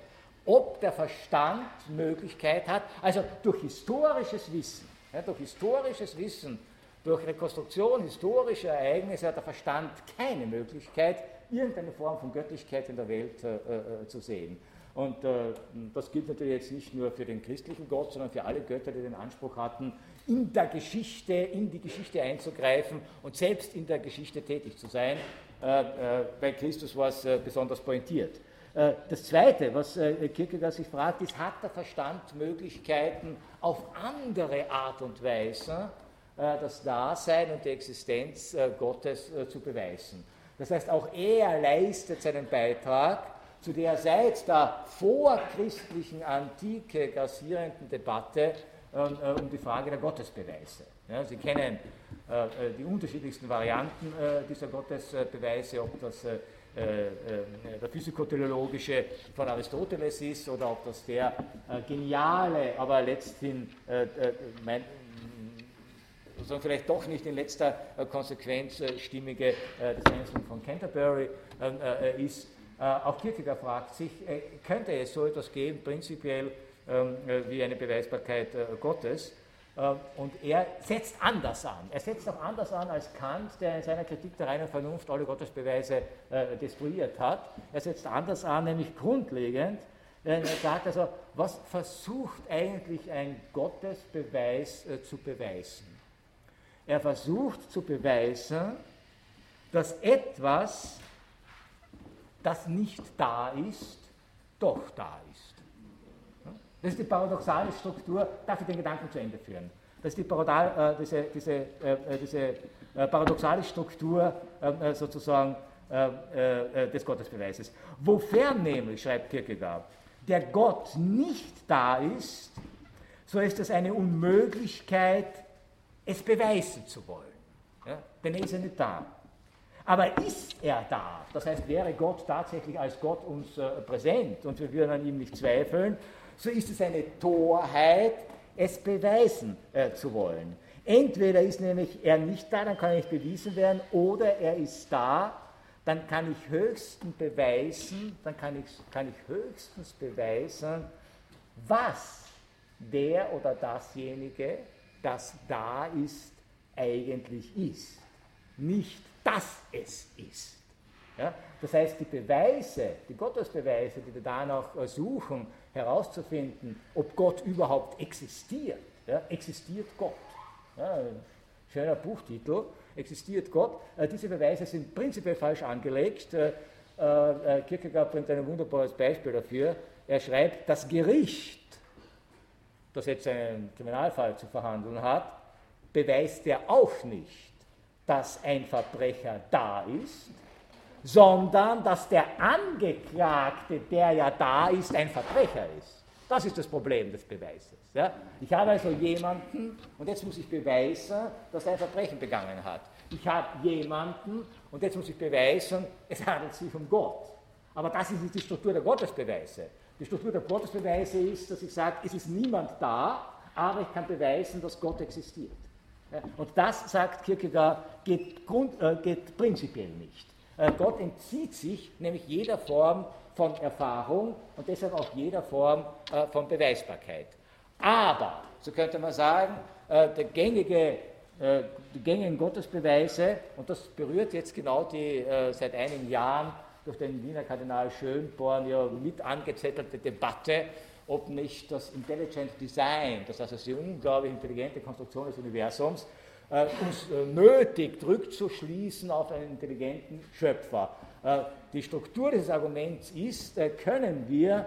ob der Verstand Möglichkeit hat, also durch historisches Wissen, ja, durch historisches Wissen, durch Rekonstruktion historischer Ereignisse hat der Verstand keine Möglichkeit, irgendeine Form von Göttlichkeit in der Welt äh, äh, zu sehen. Und äh, das gilt natürlich jetzt nicht nur für den christlichen Gott, sondern für alle Götter, die den Anspruch hatten, in der Geschichte, in die Geschichte einzugreifen und selbst in der Geschichte tätig zu sein. Äh, äh, bei Christus war es äh, besonders pointiert. Das Zweite, was Kierkegaard sich fragt, ist, hat der Verstand Möglichkeiten, auf andere Art und Weise das Dasein und die Existenz Gottes zu beweisen? Das heißt, auch er leistet seinen Beitrag zu der seit der vorchristlichen Antike grassierenden Debatte um die Frage der Gottesbeweise. Ja, Sie kennen äh, äh, die unterschiedlichsten Varianten äh, dieser Gottesbeweise, ob das der physikoteleologische von Aristoteles ist oder ob das der geniale, aber letzthin mein, sondern vielleicht doch nicht in letzter Konsequenz stimmige des von Canterbury ist. Auch Kierkegaard fragt sich, könnte es so etwas geben, prinzipiell ähm, wie eine Beweisbarkeit Gottes? Äh, und er setzt anders an. Er setzt auch anders an als Kant, der in seiner Kritik der reinen Vernunft alle Gottesbeweise äh, destruiert hat. Er setzt anders an, nämlich grundlegend. Er sagt also, was versucht eigentlich ein Gottesbeweis äh, zu beweisen? Er versucht zu beweisen, dass etwas, das nicht da ist, doch da ist. Das ist die paradoxale Struktur, darf ich den Gedanken zu Ende führen? Das ist die äh, diese, diese, äh, äh diese äh, paradoxale Struktur äh, äh sozusagen des Gottesbeweises. Wofern nämlich, schreibt Kierkegaard, der Gott nicht da ist, so ist es eine Unmöglichkeit, es beweisen zu wollen. Ja? Denn er ist ja nicht da. Aber ist er da? Das heißt, wäre Gott tatsächlich als Gott uns äh, präsent und wir würden an ihm nicht zweifeln, so ist es eine Torheit, es beweisen äh, zu wollen. Entweder ist nämlich er nicht da, dann kann er nicht bewiesen werden, oder er ist da, dann kann ich höchstens beweisen, dann kann ich, kann ich höchstens beweisen, was der oder dasjenige, das da ist, eigentlich ist. Nicht, dass es ist. Ja? Das heißt, die Beweise, die Gottesbeweise, die wir danach suchen, herauszufinden, ob Gott überhaupt existiert. Ja, existiert Gott? Ja, schöner Buchtitel, existiert Gott. Äh, diese Beweise sind prinzipiell falsch angelegt. Äh, äh, Kierkegaard bringt ein wunderbares Beispiel dafür. Er schreibt, das Gericht, das jetzt einen Kriminalfall zu verhandeln hat, beweist er auch nicht, dass ein Verbrecher da ist, sondern dass der Angeklagte, der ja da ist, ein Verbrecher ist. Das ist das Problem des Beweises. Ja? Ich habe also jemanden und jetzt muss ich beweisen, dass er ein Verbrechen begangen hat. Ich habe jemanden und jetzt muss ich beweisen, es handelt sich um Gott. Aber das ist nicht die Struktur der Gottesbeweise. Die Struktur der Gottesbeweise ist, dass ich sage, es ist niemand da, aber ich kann beweisen, dass Gott existiert. Und das, sagt Kierkegaard, geht, Grund, äh, geht prinzipiell nicht. Äh, Gott entzieht sich nämlich jeder Form von Erfahrung und deshalb auch jeder Form äh, von Beweisbarkeit. Aber, so könnte man sagen, äh, der gängige äh, die gängigen Gottesbeweise, und das berührt jetzt genau die äh, seit einigen Jahren durch den Wiener Kardinal Schönborn ja mit angezettelte Debatte, ob nicht das Intelligent Design, das heißt die unglaublich intelligente Konstruktion des Universums, äh, uns äh, nötigt, rückzuschließen auf einen intelligenten Schöpfer. Äh, die Struktur dieses Arguments ist, äh, können wir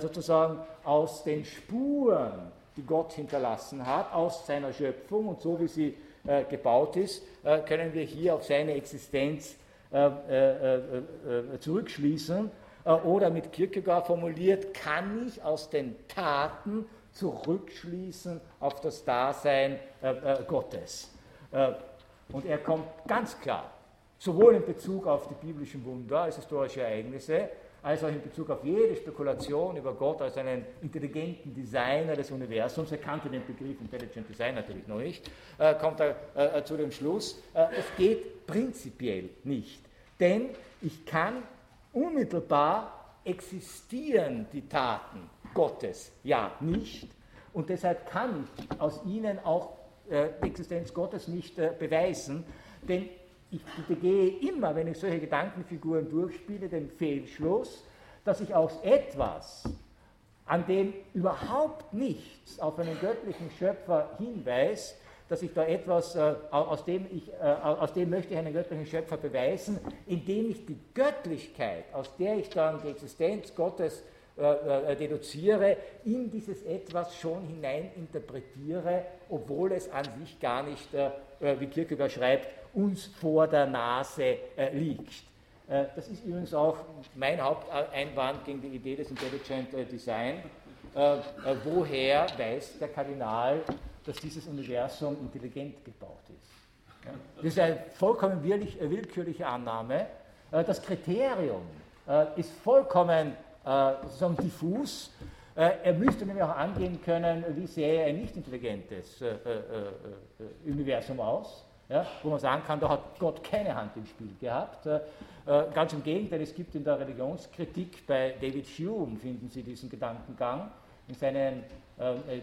sozusagen aus den Spuren die Gott hinterlassen hat, aus seiner Schöpfung und so wie sie äh, gebaut ist, äh, können wir hier auf seine Existenz äh, äh, äh zurückschließen. Äh, oder mit Kierkegaard formuliert, kann ich aus den Taten zurückschließen auf das Dasein Gottes. und er kommt ganz klar, sowohl in Bezug auf die biblischen Wunder als historische Ereignisse, als auch in Bezug auf jede Spekulation über Gott als einen intelligenten Designer des Universums, er kannte den Begriff Intelligent Design natürlich noch nicht, äh, kommt er äh, zu dem Schluss, äh, es geht prinzipiell nicht. Denn ich kann unmittelbar existieren die Taten Gottes ja nicht und deshalb kann ich aus ihnen auch äh, die Existenz Gottes nicht äh, beweisen, denn ich begehe immer, wenn ich solche Gedankenfiguren durchspiele, den Fehlschluss, dass ich aus etwas, an dem überhaupt nichts auf einen göttlichen Schöpfer hinweist, dass ich da etwas, äh, aus, dem ich, äh, aus dem möchte ich einen göttlichen Schöpfer beweisen, indem ich die Göttlichkeit, aus der ich dann die Existenz Gottes äh, deduziere, in dieses etwas schon hineininterpretiere, obwohl es an sich gar nicht, wie Kierkegaard schreibt, uns vor der Nase äh, liegt. Äh, das ist übrigens auch mein Haupteinwand gegen die Idee des Intelligent äh, Design. Äh, äh, woher weiß der Kardinal, dass dieses Universum intelligent gebaut ist? Das ist eine vollkommen äh, willkürliche Annahme. das Kriterium ist vollkommen sozusagen diffus. Er müsste nämlich auch angehen können, wie sähe ein nicht intelligentes Universum aus wo man sagen kann, da hat Gott keine Hand im Spiel gehabt. Äh, äh, ganz im Gegenteil, es gibt in der Religionskritik bei David Hume, finden Sie diesen Gedankengang, in seinen äh,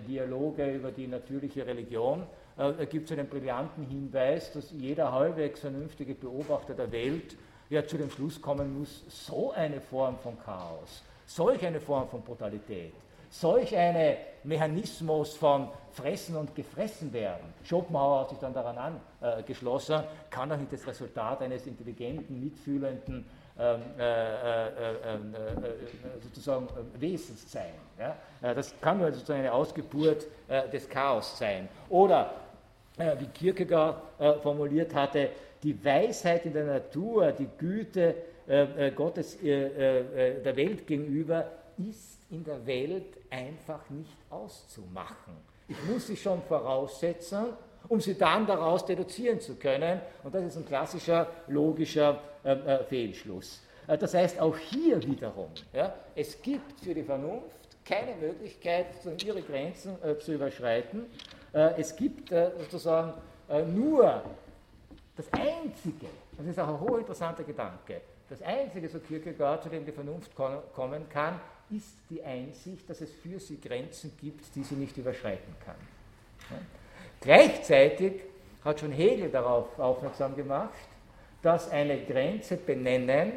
Dialoge über die natürliche Religion, äh, gibt es einen brillanten Hinweis, dass jeder halbwegs vernünftige Beobachter der Welt ja zu dem Schluss kommen muss, so eine Form von Chaos, solch eine Form von Brutalität, solch ein Mechanismus von Fressen und Gefressen werden, Schopenhauer hat sich dann daran angeschlossen, kann doch nicht das Resultat eines intelligenten, mitfühlenden ähm, äh, äh, ähm, äh, sozusagen Wesens sein. Ja? Das kann nur sozusagen eine Ausgeburt des Chaos sein. Oder, wie Kierkegaard formuliert hatte, die Weisheit in der Natur, die Güte Gottes der Welt gegenüber ist in der Welt einfach nicht auszumachen. Ich muss sie schon voraussetzen, um sie dann daraus deduzieren zu können. Und das ist ein klassischer logischer Fehlschluss. Äh, das heißt, auch hier wiederum, ja, es gibt für die Vernunft keine Möglichkeit, ihre Grenzen äh, zu überschreiten. Äh, es gibt äh, sozusagen nur das Einzige, das ist auch ein hochinteressanter Gedanke, das Einzige, so Kierkegaard, zu dem die Vernunft kommen kann, ist die Einsicht, dass es für sie Grenzen gibt, die sie nicht überschreiten kann. Gleichzeitig hat schon Hegel darauf aufmerksam gemacht, dass eine Grenze benennen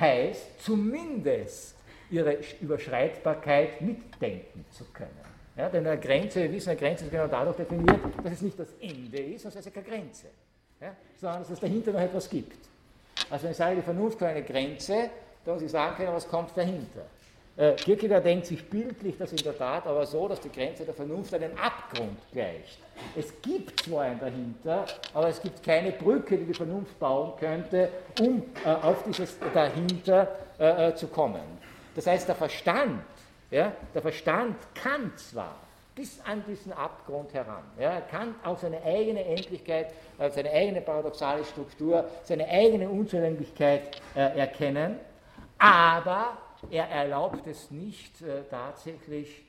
heißt, zumindest ihre Überschreitbarkeit mitdenken zu können. Ja, denn eine Grenze, wir wissen, eine Grenze ist genau dadurch definiert, dass es nicht das Ende ist, es ist keine Grenze, ja, sondern dass es dahinter noch etwas gibt. Also wenn ich sage, die Vernunft hat eine Grenze, dann muss ich sagen können, was kommt dahinter. Äh, Kierkegaard denkt sich bildlich das in der Tat aber so, dass die Grenze der Vernunft einen Abgrund gleicht. Es gibt zwar einen dahinter, aber es gibt keine Brücke, die die Vernunft bauen könnte, um äh, auf dieses dahinter äh, äh zu kommen. Das heißt, der Verstand, ja, der Verstand kann zwar bis an diesen Abgrund heran. Ja, kann auch seine eigene Endlichkeit, äh, seine eigene paradoxale Struktur, seine eigene Unzulänglichkeit äh, erkennen, aber er erlaubt es nicht äh, tatsächlich,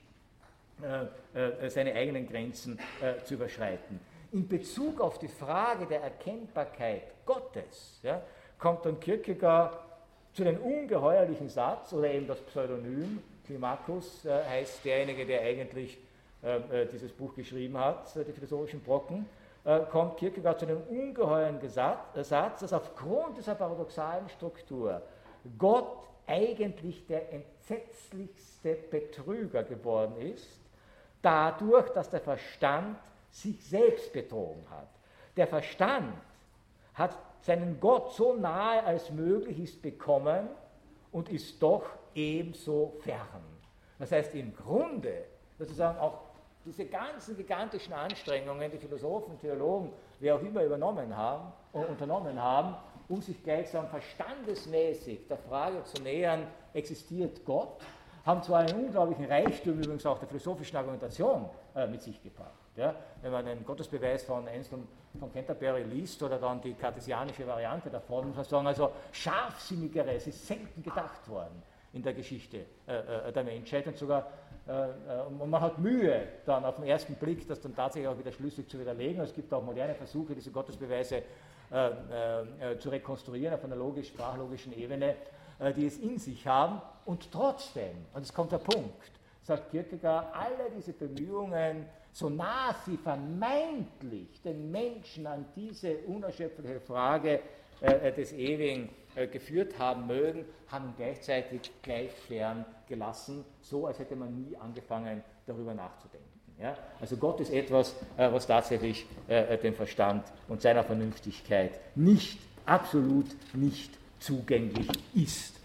äh, äh, seine eigenen Grenzen zu überschreiten. In Bezug auf die Frage der Erkennbarkeit Gottes ja, kommt dann Kierkegaard zu dem ungeheuerlichen Satz oder eben das Pseudonym, Climacus äh, heißt derjenige, der eigentlich äh, dieses Buch geschrieben hat, die philosophischen Brocken, äh, kommt Kierkegaard zu dem ungeheuren Satz, dass aufgrund dieser paradoxalen Struktur Gott eigentlich der entsetzlichste Betrüger geworden ist, dadurch, dass der Verstand sich selbst betrogen hat. Der Verstand hat seinen Gott so nahe als möglich ist bekommen und ist doch ebenso fern. Das heißt, im Grunde, sozusagen auch diese ganzen gigantischen Anstrengungen, die Philosophen, Theologen, wer auch immer übernommen haben, äh, unternommen haben, um sich gleichsam verstandesmäßig der Frage zu nähern, existiert Gott, haben zwar einen unglaublichen Reichtum übrigens auch der philosophischen Argumentation äh, mit sich gebracht. Ja? Wenn man einen Gottesbeweis von Anselm von Canterbury liest oder dann die kartesianische Variante davon, muss man sagen, also scharfsinnigere, es ist selten gedacht worden in der Geschichte äh, äh der Menschheit und sogar äh, äh, und man hat Mühe, dann auf den ersten Blick das dann tatsächlich auch wieder schlüssig zu widerlegen. Es gibt auch moderne Versuche, diese Gottesbeweise äh, äh, zu rekonstruieren auf einer logisch-sprachlogischen Ebene, äh, die es in sich haben. Und trotzdem, und es kommt der Punkt, sagt Kierkegaard, alle diese Bemühungen, so nah sie vermeintlich den Menschen an diese unerschöpfliche Frage äh, des Ewigen äh, geführt haben mögen, haben gleichzeitig gleich fern gelassen, so als hätte man nie angefangen, darüber nachzudenken. Ja? Also Gott ist etwas, äh, was tatsächlich äh, dem Verstand und seiner Vernünftigkeit nicht, absolut nicht zugänglich ist.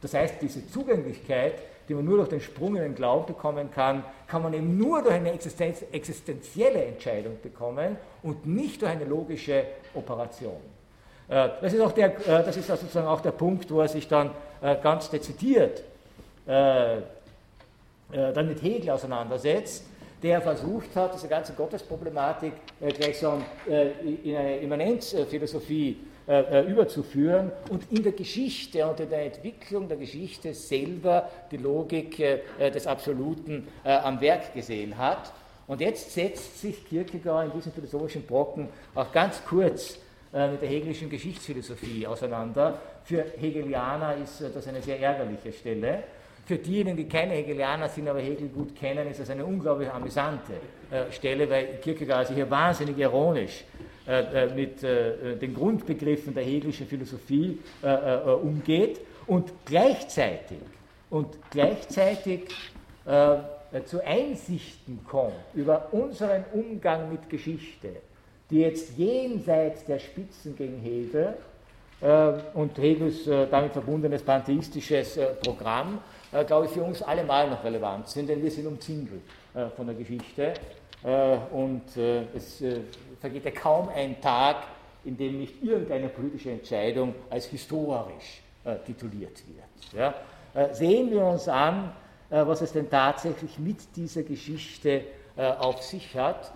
Das heißt, diese Zugänglichkeit, die man nur durch den Sprung in den Glauben bekommen kann, kann man eben nur durch eine Existenz, existenzielle Entscheidung bekommen und nicht durch eine logische Operation. Äh, das ist, auch der, äh, das ist sozusagen auch der Punkt, wo er sich dann äh, ganz dezidiert dann mit Hegel auseinandersetzt, der versucht hat, diese ganze Gottesproblematik gleichsam in eine Immanenzphilosophie überzuführen und in der Geschichte und in der Entwicklung der Geschichte selber die Logik des Absoluten am Werk gesehen hat. Und jetzt setzt sich Kierkegaard in diesen philosophischen Brocken auch ganz kurz äh, mit der hegelischen Geschichtsphilosophie auseinander. Für Hegelianer ist äh, das eine sehr ärgerliche Stelle. Für diejenigen, die keine Hegelianer sind, aber Hegel gut kennen, ist das eine unglaublich amüsante äh, Stelle, weil Kierkegaard sich hier wahnsinnig ironisch mit den Grundbegriffen der hegelischen Philosophie umgeht. Und gleichzeitig, und gleichzeitig zu Einsichten kommt über unseren Umgang mit Geschichte, die jetzt jenseits der Spitzen gegen Hegel äh, und Hegels äh, damit verbundenes pantheistisches äh, Programm, äh, glaube ich, für uns allemal noch relevant sind, denn wir sind umzingelt äh, von der Geschichte äh, und es vergeht ja kaum ein Tag, in dem nicht irgendeine politische Entscheidung als historisch tituliert wird. Ja? sehen wir uns an, was es denn tatsächlich mit dieser Geschichte auf sich hat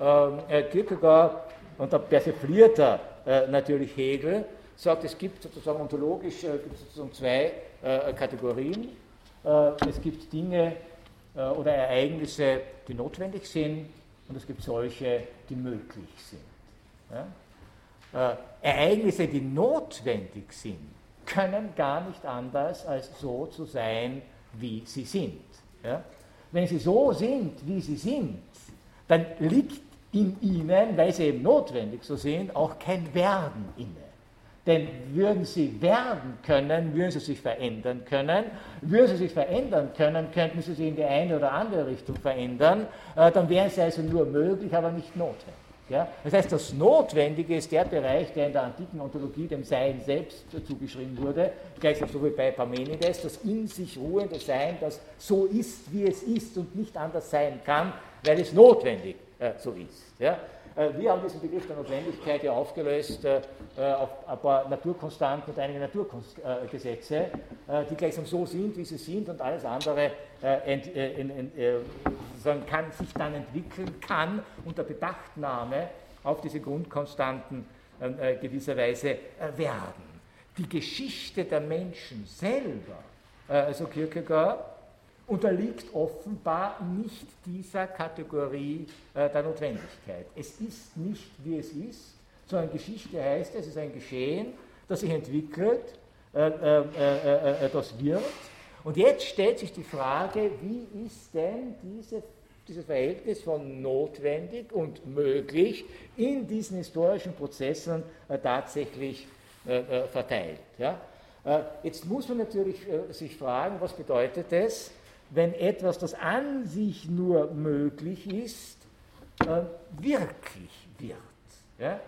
ähm, äh, Kierkegaard, und da persifliert er äh, natürlich Hegel, sagt, es gibt sozusagen ontologisch äh, gibt sozusagen zwei äh, Kategorien. Äh, es gibt Dinge äh, oder Ereignisse, die notwendig sind, und es gibt solche, die möglich sind. Ja? Ereignisse, die notwendig sind, können gar nicht anders als so zu sein, wie sie sind. Ja? Wenn sie so sind, wie sie sind, dann liegt in ihnen, weil sie eben notwendig so sind, auch kein Werden inne. Denn würden sie werden können, würden sie sich verändern können. Würden sie sich verändern können, könnten sie sich in die eine oder andere Richtung verändern. Äh, dann wären sie also nur möglich, aber nicht notwendig. Das heißt, das Notwendige ist der Bereich, der in der antiken Ontologie dem Sein selbst zugeschrieben wurde, gleichsam so wie bei Parmenides, das in sich ruhende Sein, das so ist, wie es ist und nicht anders sein kann, weil es notwendig äh, so ist. Äh, wir haben diesen Begriff der Notwendigkeit ja aufgelöst äh, auf ein paar Naturkonstanten und einige Naturgesetze, die gleichsam so sind, wie sie sind und alles andere kann, sich dann entwickeln kann unter Bedachtnahme auf diese Grundkonstanten gewisserweise werden. Die Geschichte der Menschen selber also Kierkegaard, unterliegt offenbar nicht dieser Kategorie der Notwendigkeit. Es ist nicht, wie es ist, sondern Geschichte heißt, es ist ein Geschehen, das sich entwickelt, das wird. Und jetzt stellt sich die Frage, wie ist denn diese dieses Verhältnis von notwendig und möglich in diesen historischen Prozessen äh, tatsächlich äh, äh verteilt. Ja? Äh, jetzt muss man natürlich äh, sich fragen, was bedeutet es, wenn etwas, das an sich nur möglich ist, äh, wirklich wird. Ja?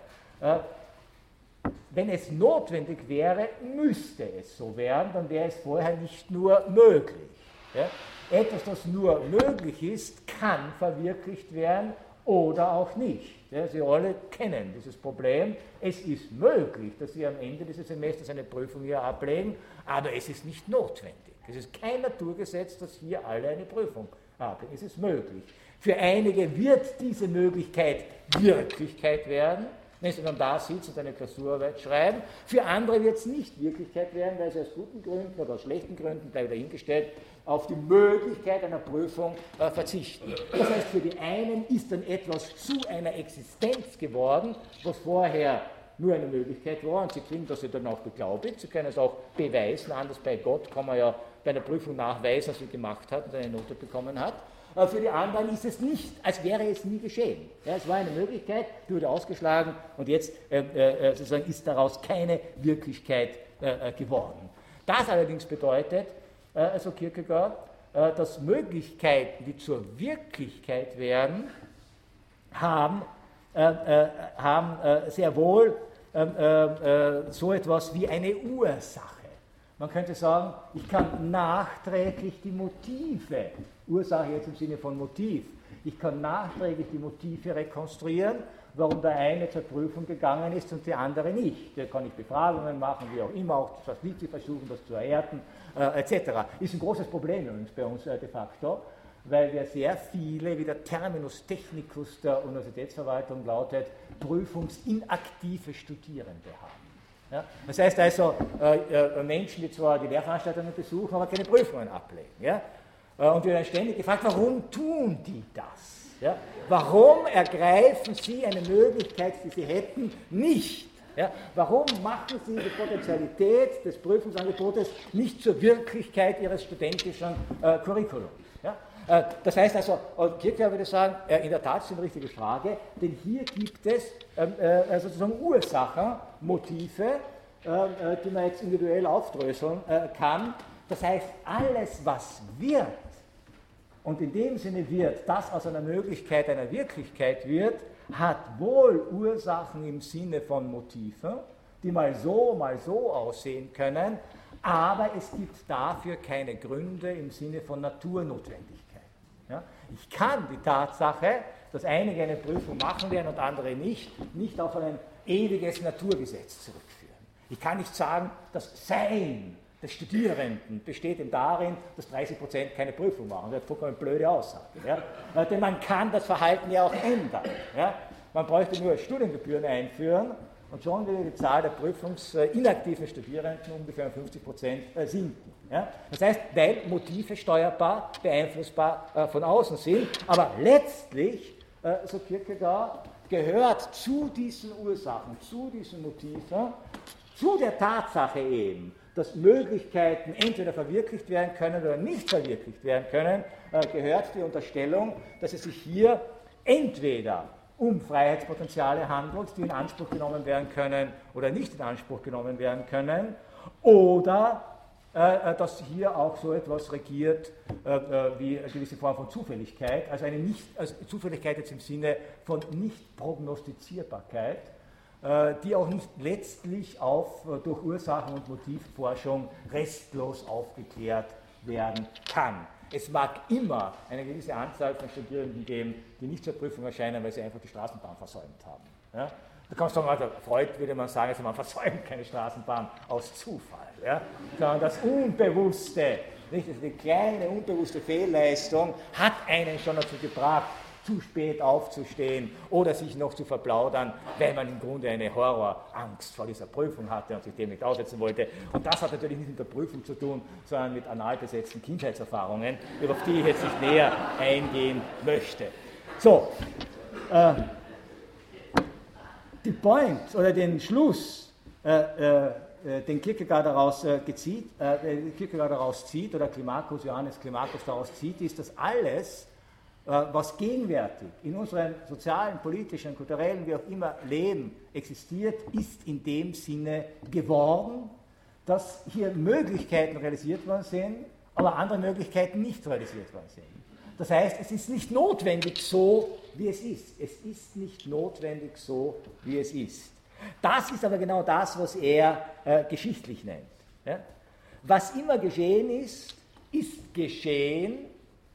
wenn es notwendig wäre, müsste es so werden, dann wäre es vorher nicht nur möglich. Ja? etwas, das nur möglich ist, kann verwirklicht werden oder auch nicht. Ja, Sie alle kennen dieses Problem. Es ist möglich, dass Sie am Ende dieses Semesters eine Prüfung hier ablegen, aber es ist nicht notwendig. Es ist kein Naturgesetz, dass hier alle eine Prüfung haben. Es ist möglich. Für einige wird diese Möglichkeit Wirklichkeit werden, wenn sie dann da sitzen und eine Klausurarbeit schreiben. Für andere wird es nicht Wirklichkeit werden, weil sie aus guten Gründen oder aus schlechten Gründen, bleibe dahingestellt, auf die Möglichkeit einer Prüfung äh, verzichten. Das heißt, für die einen ist dann etwas zu einer Existenz geworden, was vorher nur eine Möglichkeit war und sie kriegen das ja dann auch beglaubigt. Sie können es auch beweisen, anders bei Gott kann man ja bei einer Prüfung nachweisen, was sie gemacht hat und eine Note bekommen hat. Aber für die anderen ist es nicht, als wäre es nie geschehen. Ja, es war eine Möglichkeit, die wurde ausgeschlagen und jetzt äh, äh, sozusagen ist daraus keine Wirklichkeit äh, äh geworden. Das allerdings bedeutet, äh, also Kierkegaard, äh, dass Möglichkeiten, die zur Wirklichkeit werden, haben, äh, haben sehr wohl ähm, so etwas wie eine Ursache. Man könnte sagen, ich kann nachträglich die Motive, Ursache jetzt im Sinne von Motiv, ich kann nachträglich die Motive rekonstruieren warum der eine zur Prüfung gegangen ist und der andere nicht. Da kann ich Befragungen machen, wie auch immer, auch das Lied zu versuchen, das zu erhärten, äh, etc. Ist ein großes Problem übrigens bei uns äh, de facto, weil wir sehr viele, wie der Terminus technicus der Universitätsverwaltung lautet, prüfungsinaktive Studierende haben. Ja? Das heißt also, äh, äh, Menschen, die zwar die Lehrveranstaltungen besuchen, aber keine Prüfungen ablegen. Ja? Äh, und wir werden ständig gefragt, warum tun die das? Ja? Warum ergreifen Sie eine Möglichkeit, die Sie hätten, nicht? Ja? Warum machen Sie die Potentialität des Prüfungsangebotes nicht zur Wirklichkeit Ihres studentischen äh, Curriculums? Äh, das heißt also, Kierkegaard würde sagen, äh, in der Tat ist eine richtige Frage, denn hier gibt es ähm, äh, sozusagen Ursachen, Motive, äh, die man jetzt individuell aufdröseln äh, kann. Das heißt, alles, was wird, und in dem Sinne wird, dass aus einer Möglichkeit einer Wirklichkeit wird, hat wohl Ursachen im Sinne von Motiven, die mal so, mal so aussehen können, aber es gibt dafür keine Gründe im Sinne von Naturnotwendigkeit. Ja? Ich kann die Tatsache, dass einige eine Prüfung machen werden und andere nicht, nicht auf ein ewiges Naturgesetz zurückführen. Ich kann nicht sagen, das Sein des Studierenden besteht eben darin, dass 30 Prozent keine Prüfung machen. Das ist vollkommen blöde Aussage. Ja? Denn man kann das Verhalten ja auch ändern. Ja? Man bräuchte nur Studiengebühren einführen und schon würde die Zahl der prüfungsinaktiven Studierenden ungefähr um 50 Prozent äh, sinken. Ja? Das heißt, weil Motive steuerbar, beeinflussbar äh, von außen sind, aber letztlich, äh, so Kierkegaard, gehört zu diesen Ursachen, zu diesen Motiven, zu der Tatsache eben, dass Möglichkeiten entweder verwirklicht werden können oder nicht verwirklicht werden können, äh, gehört die Unterstellung, dass es sich hier entweder um Freiheitspotenziale handelt, die in Anspruch genommen werden können oder nicht in Anspruch genommen werden können, oder dass hier auch so etwas regiert äh, äh, wie eine gewisse Form von Zufälligkeit, also eine nicht, also Zufälligkeit jetzt im Sinne von Nicht-Prognostizierbarkeit, äh, die auch nicht letztlich auf, äh, durch Ursachen- und Motivforschung restlos aufgeklärt werden kann. Es mag immer eine gewisse Anzahl von Studierenden geben, die nicht zur Prüfung erscheinen, weil sie einfach die Straßenbahn versäumt haben. Ja? Da man sagen, also Freud würde man sagen, also man versäumt keine Straßenbahn aus Zufall, ja? sondern das Unbewusste, nicht? Also die kleine unbewusste Fehlleistung hat einen schon dazu gebracht, zu spät aufzustehen oder sich noch zu verplaudern, weil man im Grunde eine Horrorangst vor dieser Prüfung hatte und sich dem nicht aussetzen wollte. Und das hat natürlich nicht mit der Prüfung zu tun, sondern mit anal besetzten Kindheitserfahrungen, auf die ich jetzt nicht näher eingehen möchte. So, äh, die Point oder den Schluss, äh, äh, den Kierkegaard daraus, äh, gezieht, äh, Kierkegaard daraus zieht oder Klimakos, Johannes Klimakos daraus zieht, ist, dass alles, äh, was gegenwärtig in unserem sozialen, politischen, kulturellen, wie auch immer Leben existiert, ist in dem Sinne geworden, dass hier Möglichkeiten realisiert worden sind, aber andere Möglichkeiten nicht realisiert worden sind. Das heißt, es ist nicht notwendig so, wie es ist. Es ist nicht notwendig so, wie es ist. Das ist aber genau das, was er äh, geschichtlich nennt. Ja? Was immer geschehen ist, ist geschehen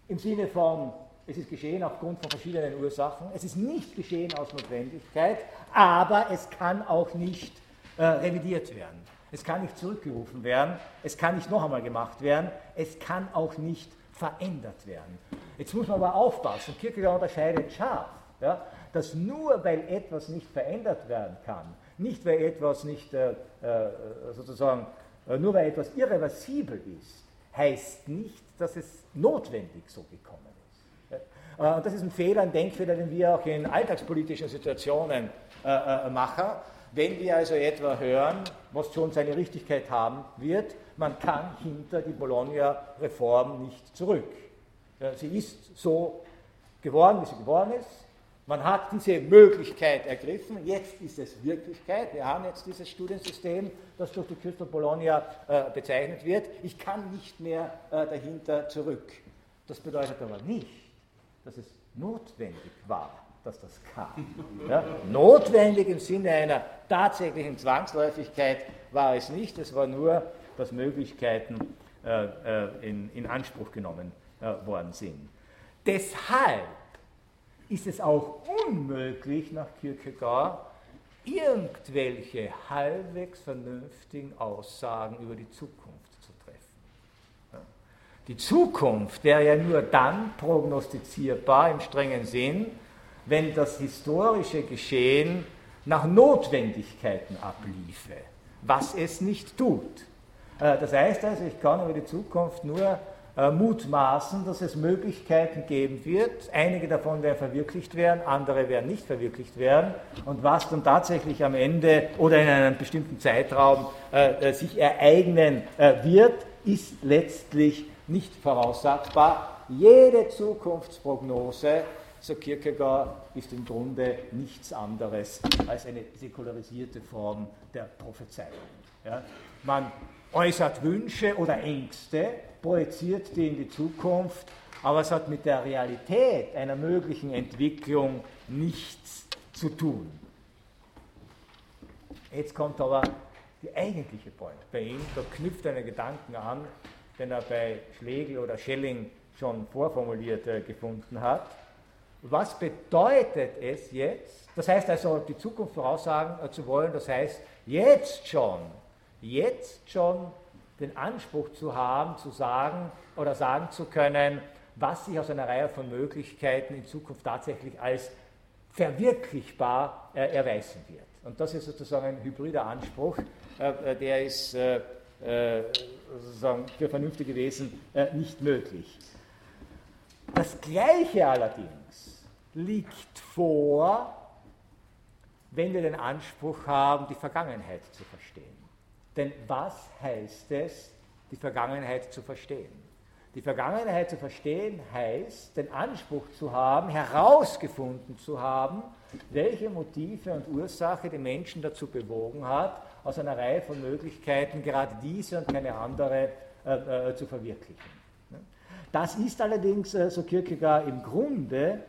im Sinne von, es ist geschehen aufgrund von verschiedenen Ursachen. Es ist nicht geschehen aus Notwendigkeit, aber es kann auch nicht äh, revidiert werden. Es kann nicht zurückgerufen werden. Es kann nicht noch einmal gemacht werden. Es kann auch nicht verändert werden. Jetzt muss man aber aufpassen. Kierkegaard unterscheidet scharf, ja, dass nur weil etwas nicht verändert werden kann, nicht weil etwas nicht äh, äh sozusagen, äh, nur weil etwas irreversibel ist, heißt nicht, dass es notwendig so gekommen ist. Äh, und das ist ein Fehler, ein Denkfehler, den wir auch in alltagspolitischen Situationen äh, machen. Wenn wir also etwa hören, was schon seine Richtigkeit haben wird, man kann hinter die Bologna-Reform nicht zurück. Sie ist so geworden, wie sie geworden ist. Man hat diese Möglichkeit ergriffen. Jetzt ist es Wirklichkeit. Wir haben jetzt dieses Studiensystem, das durch die Küste Bologna äh, bezeichnet wird. Ich kann nicht mehr äh, dahinter zurück. Das bedeutet aber nicht, dass es notwendig war, dass das kam. Ja? Notwendig im Sinne einer tatsächlichen Zwangsläufigkeit war es nicht. Es war nur dass Möglichkeiten äh, äh, in, in, Anspruch genommen äh, worden sind. Deshalb ist es auch unmöglich, nach Kierkegaard, irgendwelche halbwegs vernünftigen Aussagen über die Zukunft zu treffen. Die Zukunft wäre ja nur dann prognostizierbar im strengen Sinn, wenn das historische Geschehen nach Notwendigkeiten abliefe, was es nicht tut. Äh, das heißt also, ich kann über die Zukunft nur äh, mutmaßen, dass es Möglichkeiten geben wird. Einige davon werden verwirklicht werden, andere werden nicht verwirklicht werden. Und was dann tatsächlich am Ende oder in einem bestimmten Zeitraum äh, sich ereignen wird, ist letztlich nicht voraussagbar. Jede Zukunftsprognose, so Kierkegaard, ist im Grunde nichts anderes als eine säkularisierte Form der Prophezeiung. Ja? Man äußert Wünsche oder Ängste, projiziert die in die Zukunft, aber es hat mit der Realität einer möglichen Entwicklung nichts zu tun. Jetzt kommt aber die eigentliche Point bei ihm, da knüpft er einen Gedanken an, den er bei Schlegel oder Schelling schon vorformuliert äh, gefunden hat. Was bedeutet es jetzt? Das heißt also, die Zukunft voraussagen äh, zu wollen, das heißt, jetzt schon jetzt schon den Anspruch zu haben, zu sagen oder sagen zu können, was sich aus einer Reihe von Möglichkeiten in Zukunft tatsächlich als verwirklichbar äh, erweisen wird. Und das ist sozusagen ein hybrider Anspruch, äh, äh der ist äh, äh, sozusagen für vernünftige Wesen äh, nicht möglich. Das Gleiche allerdings liegt vor, wenn wir den Anspruch haben, die Vergangenheit zu verstehen. Denn was heißt es, die Vergangenheit zu verstehen? Die Vergangenheit zu verstehen heißt, den Anspruch zu haben, herausgefunden zu haben, welche Motive und Ursache die Menschen dazu bewogen hat, aus einer Reihe von Möglichkeiten gerade diese und keine andere äh, äh, zu verwirklichen. Das ist allerdings, äh, so Kierkegaard, im Grunde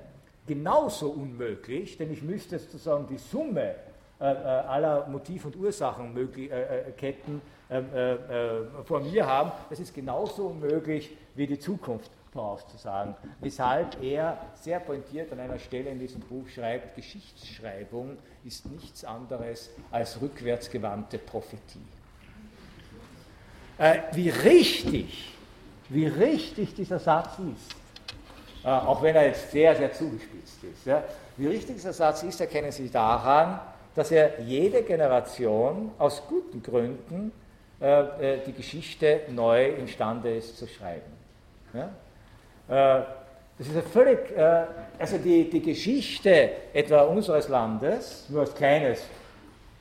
genauso unmöglich, denn ich müsste sozusagen die Summe aller Motiv- und Ursachenketten äh, ähm, vor mir haben. Das ist genauso unmöglich wie die Zukunft vorauszusagen. Weshalb er sehr pointiert an einer Stelle in diesem Buch schreibt, Geschichtsschreibung ist nichts anderes als rückwärtsgewandte Prophetie. Wie richtig, wie richtig dieser Satz ist, auch wenn er jetzt sehr, sehr zugespitzt ist. Ja. Wie richtig dieser Satz ist, erkennen Sie daran, dass er jede Generation aus guten Gründen äh, die Geschichte neu imstande ist zu schreiben. Ja? Äh, das ist ja völlig, äh, also die, die Geschichte etwa unseres Landes, nur als kleines,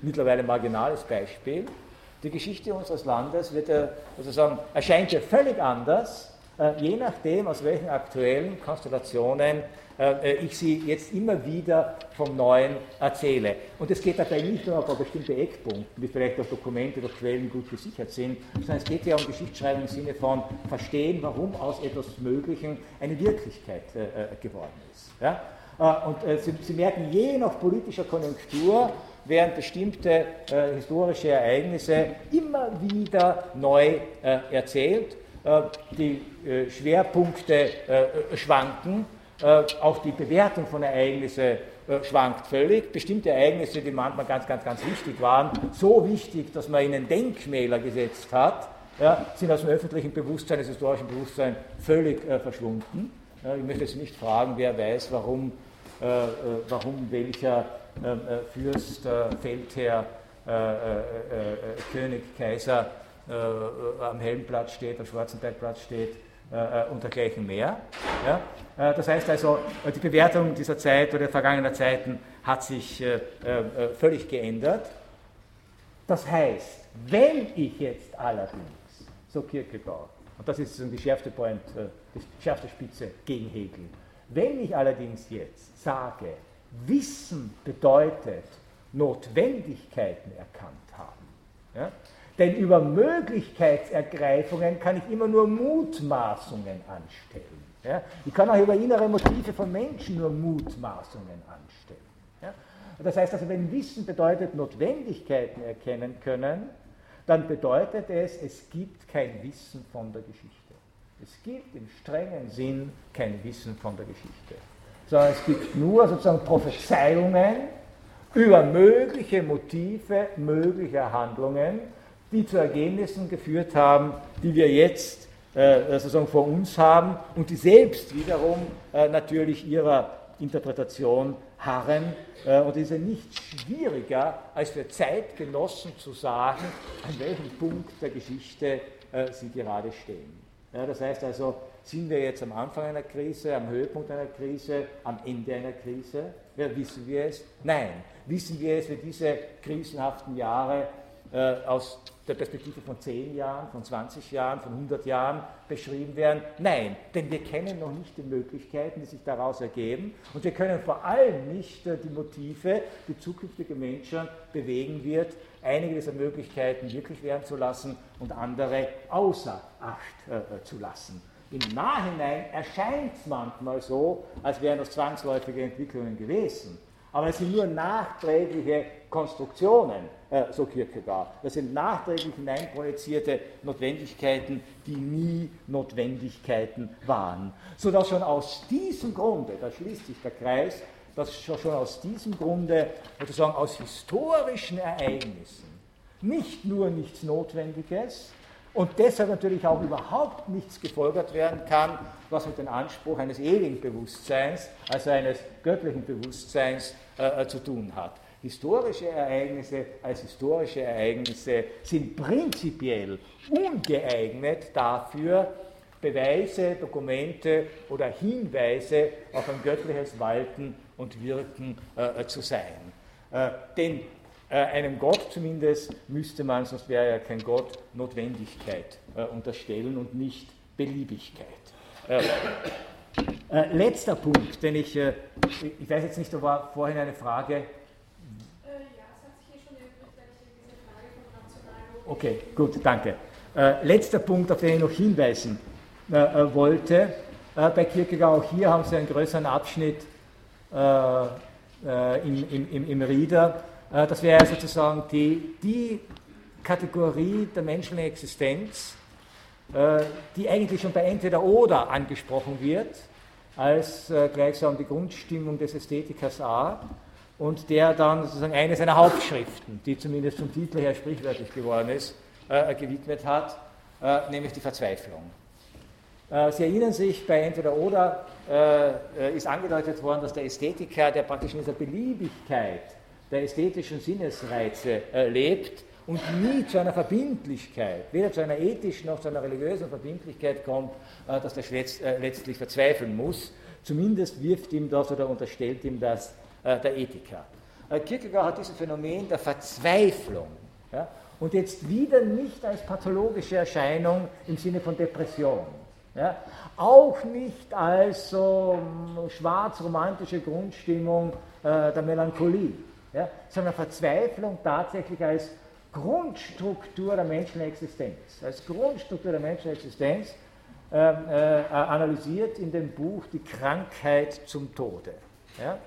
mittlerweile marginales Beispiel, die Geschichte unseres Landes wird ja, sozusagen, erscheint ja völlig anders, je nachdem, aus welchen aktuellen Konstellationen äh, ich sie jetzt immer wieder vom Neuen erzähle. Und es geht dabei nicht nur um bestimmte Eckpunkte, die vielleicht durch Dokumente oder Quellen gut gesichert sind, sondern es geht ja um Geschichtsschreibung im Sinne von verstehen, warum aus etwas Möglichen eine Wirklichkeit äh, äh, geworden ist. Ja? Und Sie, Sie, merken, je nach politischer Konjunktur werden bestimmte äh, historische Ereignisse immer wieder neu äh, erzählt. Äh, die Schwerpunkte schwanken äh, auch die Bewertung von Ereignissen äh, schwankt völlig. Bestimmte Ereignisse, die manchmal ganz, ganz, ganz wichtig waren, so wichtig, dass man ihnen Denkmäler gesetzt hat, sind aus dem öffentlichen Bewusstsein, des historischen Bewusstsein völlig äh, verschwunden. Ich möchte jetzt nicht fragen, wer weiß, warum, äh, äh warum welcher ähm, Fürst, Feldherr, König, Kaiser am Helmplatz steht, am Schwarzenbergplatz steht äh, und dergleichen mehr. Ja? Äh, das heißt also, die Bewertung dieser Zeit oder der vergangenen Zeiten hat sich äh, äh, völlig geändert. Das heißt, wenn ich jetzt allerdings, so Kierkegaard, und das ist die schärfste Point, äh, die schärfste Spitze gegen Hegel, wenn ich allerdings jetzt sage, Wissen bedeutet Notwendigkeiten erkannt haben, ja, denn über Möglichkeitsergreifungen kann ich immer nur Mutmaßungen anstellen. Ja? Ich kann auch über innere Motive von Menschen nur Mutmaßungen anstellen. Ja? Das heißt also, wenn Wissen bedeutet Notwendigkeiten erkennen können, dann bedeutet es, es gibt kein Wissen von der Geschichte. Es gibt im strengen Sinn kein Wissen von der Geschichte, sondern es gibt nur sozusagen Prophezeiungen über mögliche Motive möglicher Handlungen, die zu Ergebnissen geführt haben, die wir jetzt äh, sozusagen vor uns haben und die selbst wiederum äh, natürlich ihrer Interpretation harren. Äh, und es ist ja nicht schwieriger, als für Zeitgenossen zu sagen, an welchem Punkt der Geschichte äh, sie gerade stehen. Ja, das heißt also, sind wir jetzt am Anfang einer Krise, am Höhepunkt einer Krise, am Ende einer Krise? Ja, wissen wir es? Nein. Wissen wir es für diese krisenhaften Jahre äh, aus der Perspektive von 10 Jahren, von 20 Jahren, von 100 Jahren beschrieben werden? Nein, denn wir kennen noch nicht die Möglichkeiten, die sich daraus ergeben und wir können vor allem nicht äh, die Motive, die zukünftige Menschen bewegen wird, einige dieser Möglichkeiten wirklich werden zu lassen und andere außer Acht äh, zu lassen. Im Nachhinein erscheint es manchmal so, als wären das zwangsläufige Entwicklungen gewesen, aber es sind nur nachträgliche Konstruktionen äh, so Kierkegaard. Das sind nachträglich hineinprojizierte Notwendigkeiten, die nie Notwendigkeiten waren. Sodass schon aus diesem Grunde, da schließt sich der Kreis, dass schon aus diesem Grunde, sozusagen aus historischen Ereignissen, nicht nur nichts Notwendiges, und deshalb natürlich auch überhaupt nichts gefolgert werden kann, was mit dem Anspruch eines ewigen Bewusstseins, also eines göttlichen Bewusstseins äh, zu tun hat. Historische Ereignisse als historische Ereignisse sind prinzipiell ungeeignet dafür, Beweise, Dokumente oder Hinweise auf ein göttliches Walten und Wirken äh, zu sein. Äh, denn äh, einem Gott zumindest müsste man, sonst wäre ja kein Gott, Notwendigkeit äh, unterstellen und nicht Beliebigkeit. Äh, äh, letzter Punkt, den ich, ich weiß jetzt nicht, da war vorhin eine Frage Okay, gut, danke. Äh, letzter Punkt, auf den ich noch hinweisen äh, äh wollte. Äh, bei Kierkegaard, auch hier haben Sie einen größeren Abschnitt äh, äh, im, im, im Rieder. das wäre sozusagen die, die Kategorie der menschlichen Existenz, die eigentlich schon bei Entweder oder angesprochen wird, als gleichsam die Grundstimmung des Ästhetikers A und der dann sozusagen eine seiner Hauptschriften, die zumindest vom Titel her sprichwörtlich geworden ist, äh, gewidmet hat, äh, nämlich die Verzweiflung. Äh, Sie erinnern sich, bei Entweder oder äh, ist angedeutet worden, dass der Ästhetiker, der praktisch in dieser Beliebigkeit der ästhetischen Sinnesreize lebt und nie zu einer Verbindlichkeit, weder zu einer ethischen noch zu einer religiösen Verbindlichkeit kommt, dass der letztlich verzweifeln muss. Zumindest wirft ihm das oder unterstellt ihm das der Ethiker. Kierkegaard hat dieses Phänomen der Verzweiflung ja, und jetzt wieder nicht als pathologische Erscheinung im Sinne von Depression. Ja, auch nicht als so hm, schwarz-romantische Grundstimmung äh, der Melancholie, ja, sondern Verzweiflung tatsächlich als Grundstruktur der menschlichen Existenz, als Grundstruktur der menschlichen Existenz äh, äh, analysiert in dem Buch Die Krankheit zum Tode. Ja?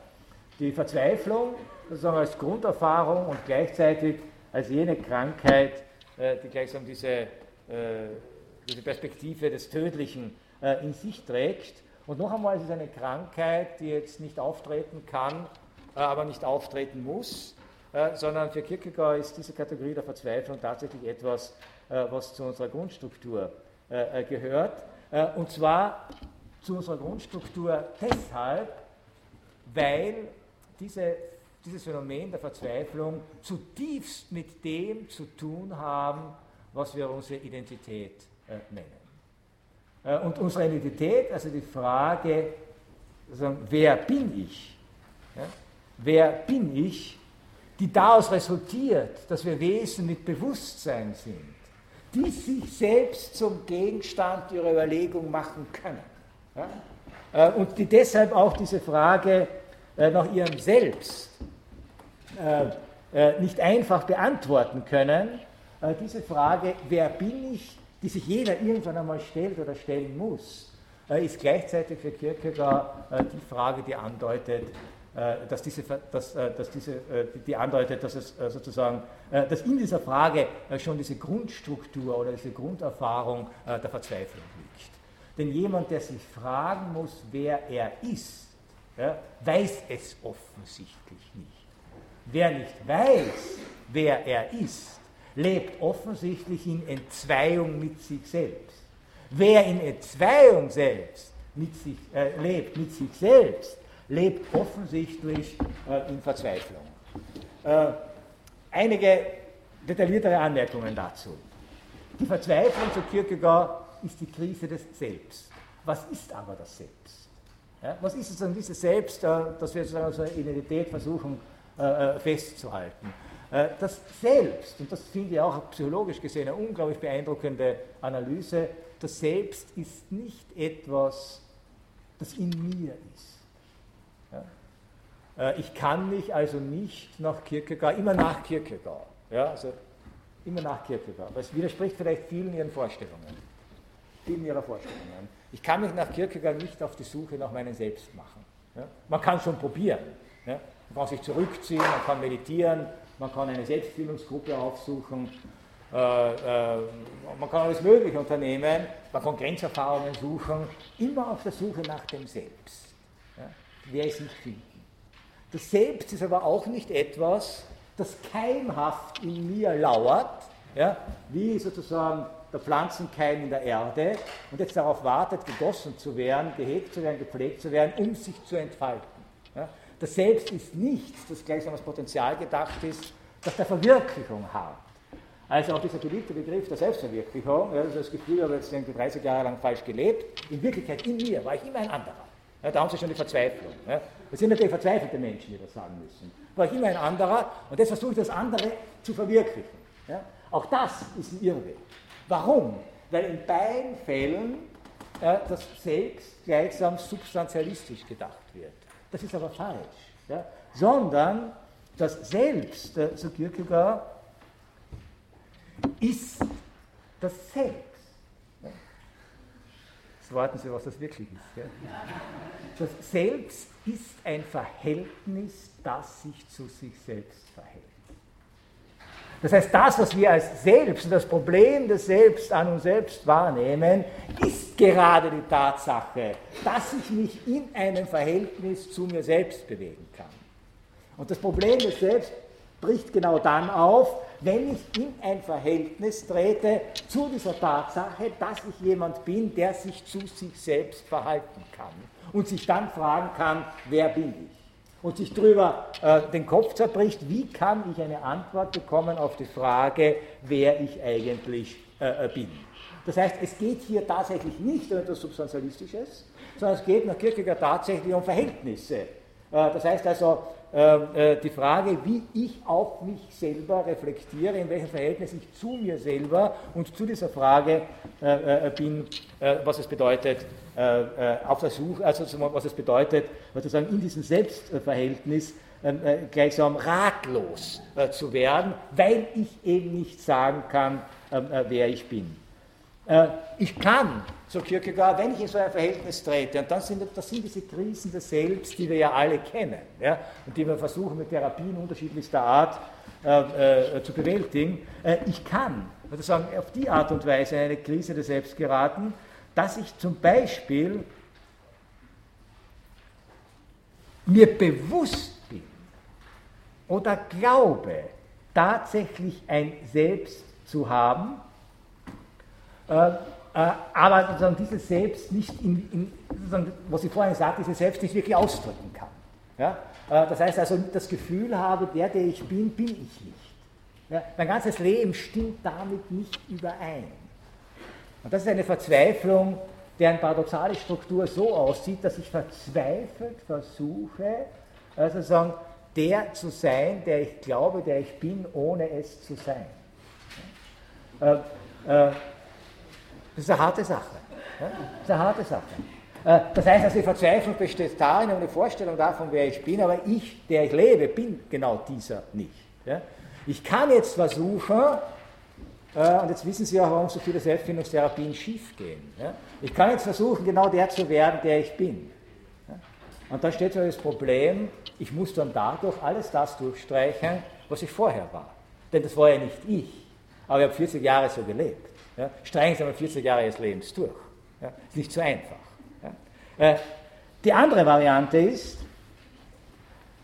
Die Verzweiflung sozusagen als Grunderfahrung und gleichzeitig als jene Krankheit, äh, die gleichsam diese, äh, diese Perspektive des Tödlichen äh, in sich trägt. Und noch einmal, es ist eine Krankheit, die jetzt nicht auftreten kann, aber nicht auftreten muss, sondern für Kierkegaard ist diese Kategorie der Verzweiflung tatsächlich etwas, was zu unserer Grundstruktur gehört. Und zwar zu unserer Grundstruktur deshalb, weil diese dieses Phänomen der Verzweiflung zutiefst mit dem zu tun haben, was wir unsere Identität äh, nennen. Äh, und unsere Identität, also die Frage, also, wer bin ich? Ja? Wer bin ich? Die daraus resultiert, dass wir Wesen mit Bewusstsein sind, die sich selbst zum Gegenstand ihrer Überlegung machen können. Ja? Äh, und die deshalb auch diese Frage nach ihrem Selbst äh, äh, nicht einfach beantworten können. Äh, diese Frage, wer bin ich, die sich jeder irgendwann einmal stellt oder stellen muss, ist gleichzeitig für Kierkegaard die Frage, die andeutet, dass diese, dass, dass diese, die andeutet, dass es sozusagen, dass in dieser Frage schon diese Grundstruktur oder diese Grunderfahrung der Verzweiflung liegt. Denn jemand, der sich fragen muss, wer er ist, weiß es offensichtlich nicht. Wer nicht weiß, wer er ist, lebt offensichtlich in Entzweiung mit sich selbst. Wer in Entzweiung selbst mit sich, äh, lebt mit sich selbst, lebt offensichtlich äh, in Verzweiflung. Äh, einige detailliertere Anmerkungen dazu. Die Verzweiflung zu Kierkegaard ist die Krise des Selbst. Was ist aber das Selbst? Ja, was ist es dann dieses Selbst, äh, das wir sozusagen unsere Identität versuchen äh, äh, festzuhalten. Das Selbst, und das finde ich auch psychologisch gesehen eine unglaublich beeindruckende Analyse, das Selbst ist nicht etwas, das in mir ist. Ich kann mich also nicht nach Kierkegaard, immer nach Kierkegaard, ja, also immer nach Kierkegaard, das widerspricht vielleicht vielen ihren Vorstellungen, vielen ihrer Vorstellungen. Ich kann mich nach Kierkegaard nicht auf die Suche nach meinem Selbst machen. Ja? Man kann schon probieren. Ja? Man kann sich zurückziehen, man kann meditieren, man kann eine Selbstfindungsgruppe aufsuchen, äh, äh, man kann alles Mögliche unternehmen, man kann Grenzerfahrungen suchen, immer auf der Suche nach dem Selbst. Ja? Wer es nicht finden. Das Selbst ist aber auch nicht etwas, das keimhaft in mir lauert, ja? wie sozusagen der Pflanzenkeim in der Erde und jetzt darauf wartet, gegossen zu werden, gehegt zu werden, gepflegt zu werden, um sich zu entfalten. Ja? Das Selbst ist nichts, das gleichsam als Potenzial gedacht ist, das der Verwirklichung hat. Also auch dieser beliebte Begriff der Selbstverwirklichung, ja, das Gefühl, ich habe jetzt 30 Jahre lang falsch gelebt, in Wirklichkeit in mir war ich immer ein anderer. Ja, da haben Sie schon die Verzweiflung. Ja. Das sind natürlich verzweifelte Menschen, die das sagen müssen. War ich immer ein anderer und jetzt versuche ich das andere zu verwirklichen. Ja. Auch das ist ein Irrweg. Warum? Weil in beiden Fällen äh, das Selbst gleichsam substantialistisch gedacht wird. Das ist aber falsch. Ja? Sondern das Selbst, äh, so Kierkegaard, ist das Selbst. Ja? Jetzt warten Sie, was das wirklich ist. Ja? Das Selbst ist ein Verhältnis, das sich zu sich selbst verhält. Das heißt, das, was wir als Selbst, das Problem des Selbst an uns selbst wahrnehmen, ist gerade die Tatsache, dass ich mich in einem Verhältnis zu mir selbst bewegen kann. Und das Problem des Selbst bricht genau dann auf, wenn ich in ein Verhältnis trete zu dieser Tatsache, dass ich jemand bin, der sich zu sich selbst verhalten kann und sich dann fragen kann, wer bin ich? Und sich darüber äh, den Kopf zerbricht, wie kann ich eine Antwort bekommen auf die Frage, wer ich eigentlich äh, äh bin. Das heißt, es geht hier tatsächlich nicht um etwas Substantialistisches, sondern es geht nach Kierkegaard tatsächlich um Verhältnisse. Äh, das heißt also, äh, die Frage, wie ich auf mich selber reflektiere, in welchem Verhältnis ich zu mir selber und zu dieser Frage bin, was es bedeutet, auf der Suche, also was es bedeutet, sozusagen in diesem Selbstverhältnis gleichsam ratlos zu werden, weil ich eben nicht sagen kann, wer ich bin. Äh, ich kann, so Kierkegaard, wenn ich in so ein Verhältnis trete, und das sind, das sind diese Krisen des Selbst, die wir ja alle kennen, ja, und die wir versuchen mit Therapien unterschiedlichster Art äh, äh, zu bewältigen, äh, ich kann sozusagen auf die Art und Weise in eine Krise des Selbst geraten, dass ich zum Beispiel mir bewusst bin oder glaube, tatsächlich ein Selbst zu haben, aber sozusagen dieses Selbst nicht, in, in, was ich vorhin sagte, dieses Selbst nicht wirklich ausdrücken kann. Ja? Äh, das heißt also, das Gefühl habe, der, der ich bin, bin ich nicht. Ja? Mein ganzes Leben stimmt damit nicht überein. Und das ist eine Verzweiflung, deren paradoxale Struktur so aussieht, dass ich verzweifelt versuche, also sagen, der zu sein, der ich glaube, der ich bin, ohne es zu sein. Äh, äh, das ist eine harte Sache. Das ist eine harte Sache. Äh, das heißt also, die Verzweiflung besteht darin, eine Vorstellung davon, wer ich bin, aber ich, der ich lebe, bin genau dieser nicht. Ich kann jetzt versuchen, äh, und jetzt wissen Sie auch, warum so viele Selbstfindungstherapien schiefgehen. Ja? Ich kann jetzt versuchen, genau der zu werden, der ich bin. Und da steht so das Problem, ich muss dann dadurch alles das durchstreichen, was ich vorher war. Denn das war ja nicht ich, aber ich habe 40 Jahre so gelebt. Ja, streichen Sie einmal 40 Jahre Ihres Lebens durch. Ja, ist nicht so einfach. Ja. Äh, die andere Variante ist,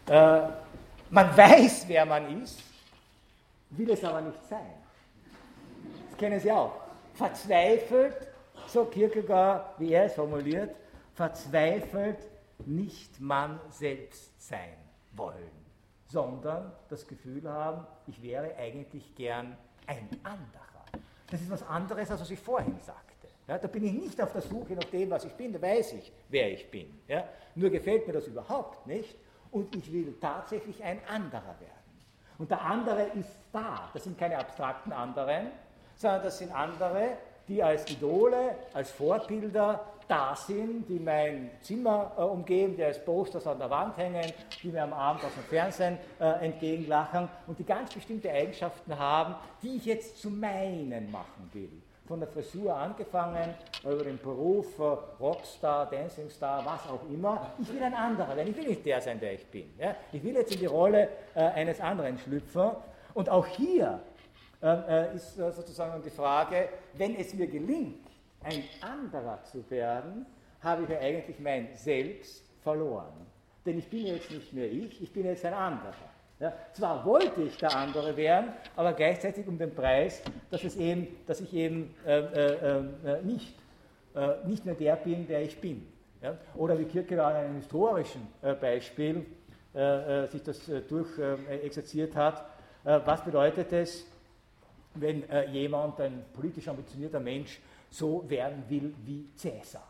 äh, man weiß, wer man ist, will es aber nicht sein. Das kennen Sie auch. Verzweifelt, so Kierkegaard, wie er es formuliert, verzweifelt nicht man selbst sein wollen, sondern das Gefühl haben, ich wäre eigentlich gern ein anderer. Das ist was anderes, als was ich vorhin sagte. Ja, da bin ich nicht auf der Suche nach dem, was ich bin, da weiß ich, wer ich bin. Ja, nur gefällt mir das überhaupt nicht und ich will tatsächlich ein anderer werden. Und der andere ist da. Das sind keine abstrakten anderen, sondern das sind andere, die als Idole, als Vorbilder da sind, die mein Zimmer äh, umgeben, die als Posters an der Wand hängen, die mir am Abend aus dem Fernsehen äh, entgegenlachen und die ganz bestimmte Eigenschaften haben, die ich jetzt zu meinen machen will. Von der Frisur angefangen, über den Beruf, äh, Rockstar, Dancingstar, was auch immer. Ich will ein anderer werden. Ich will nicht der sein, der ich bin. Ja? Ich will jetzt in die Rolle äh, eines anderen schlüpfen. Und auch hier ähm, äh, ist äh, sozusagen die Frage, wenn es mir gelingt, ein anderer zu werden, habe ich ja eigentlich mein Selbst verloren. Denn ich bin jetzt nicht mehr ich, ich bin jetzt ein anderer. Ja, zwar wollte ich der andere werden, aber gleichzeitig um den Preis, dass, es eben, dass ich eben äh, äh, äh, nicht, äh, nicht mehr der bin, der ich bin. Ja? Oder wie Kierkegaard in einem historischen Beispiel sich das durchexerziert hat, was bedeutet es, wenn äh, jemand, ein politisch ambitionierter Mensch, so werden will wie Cäsar.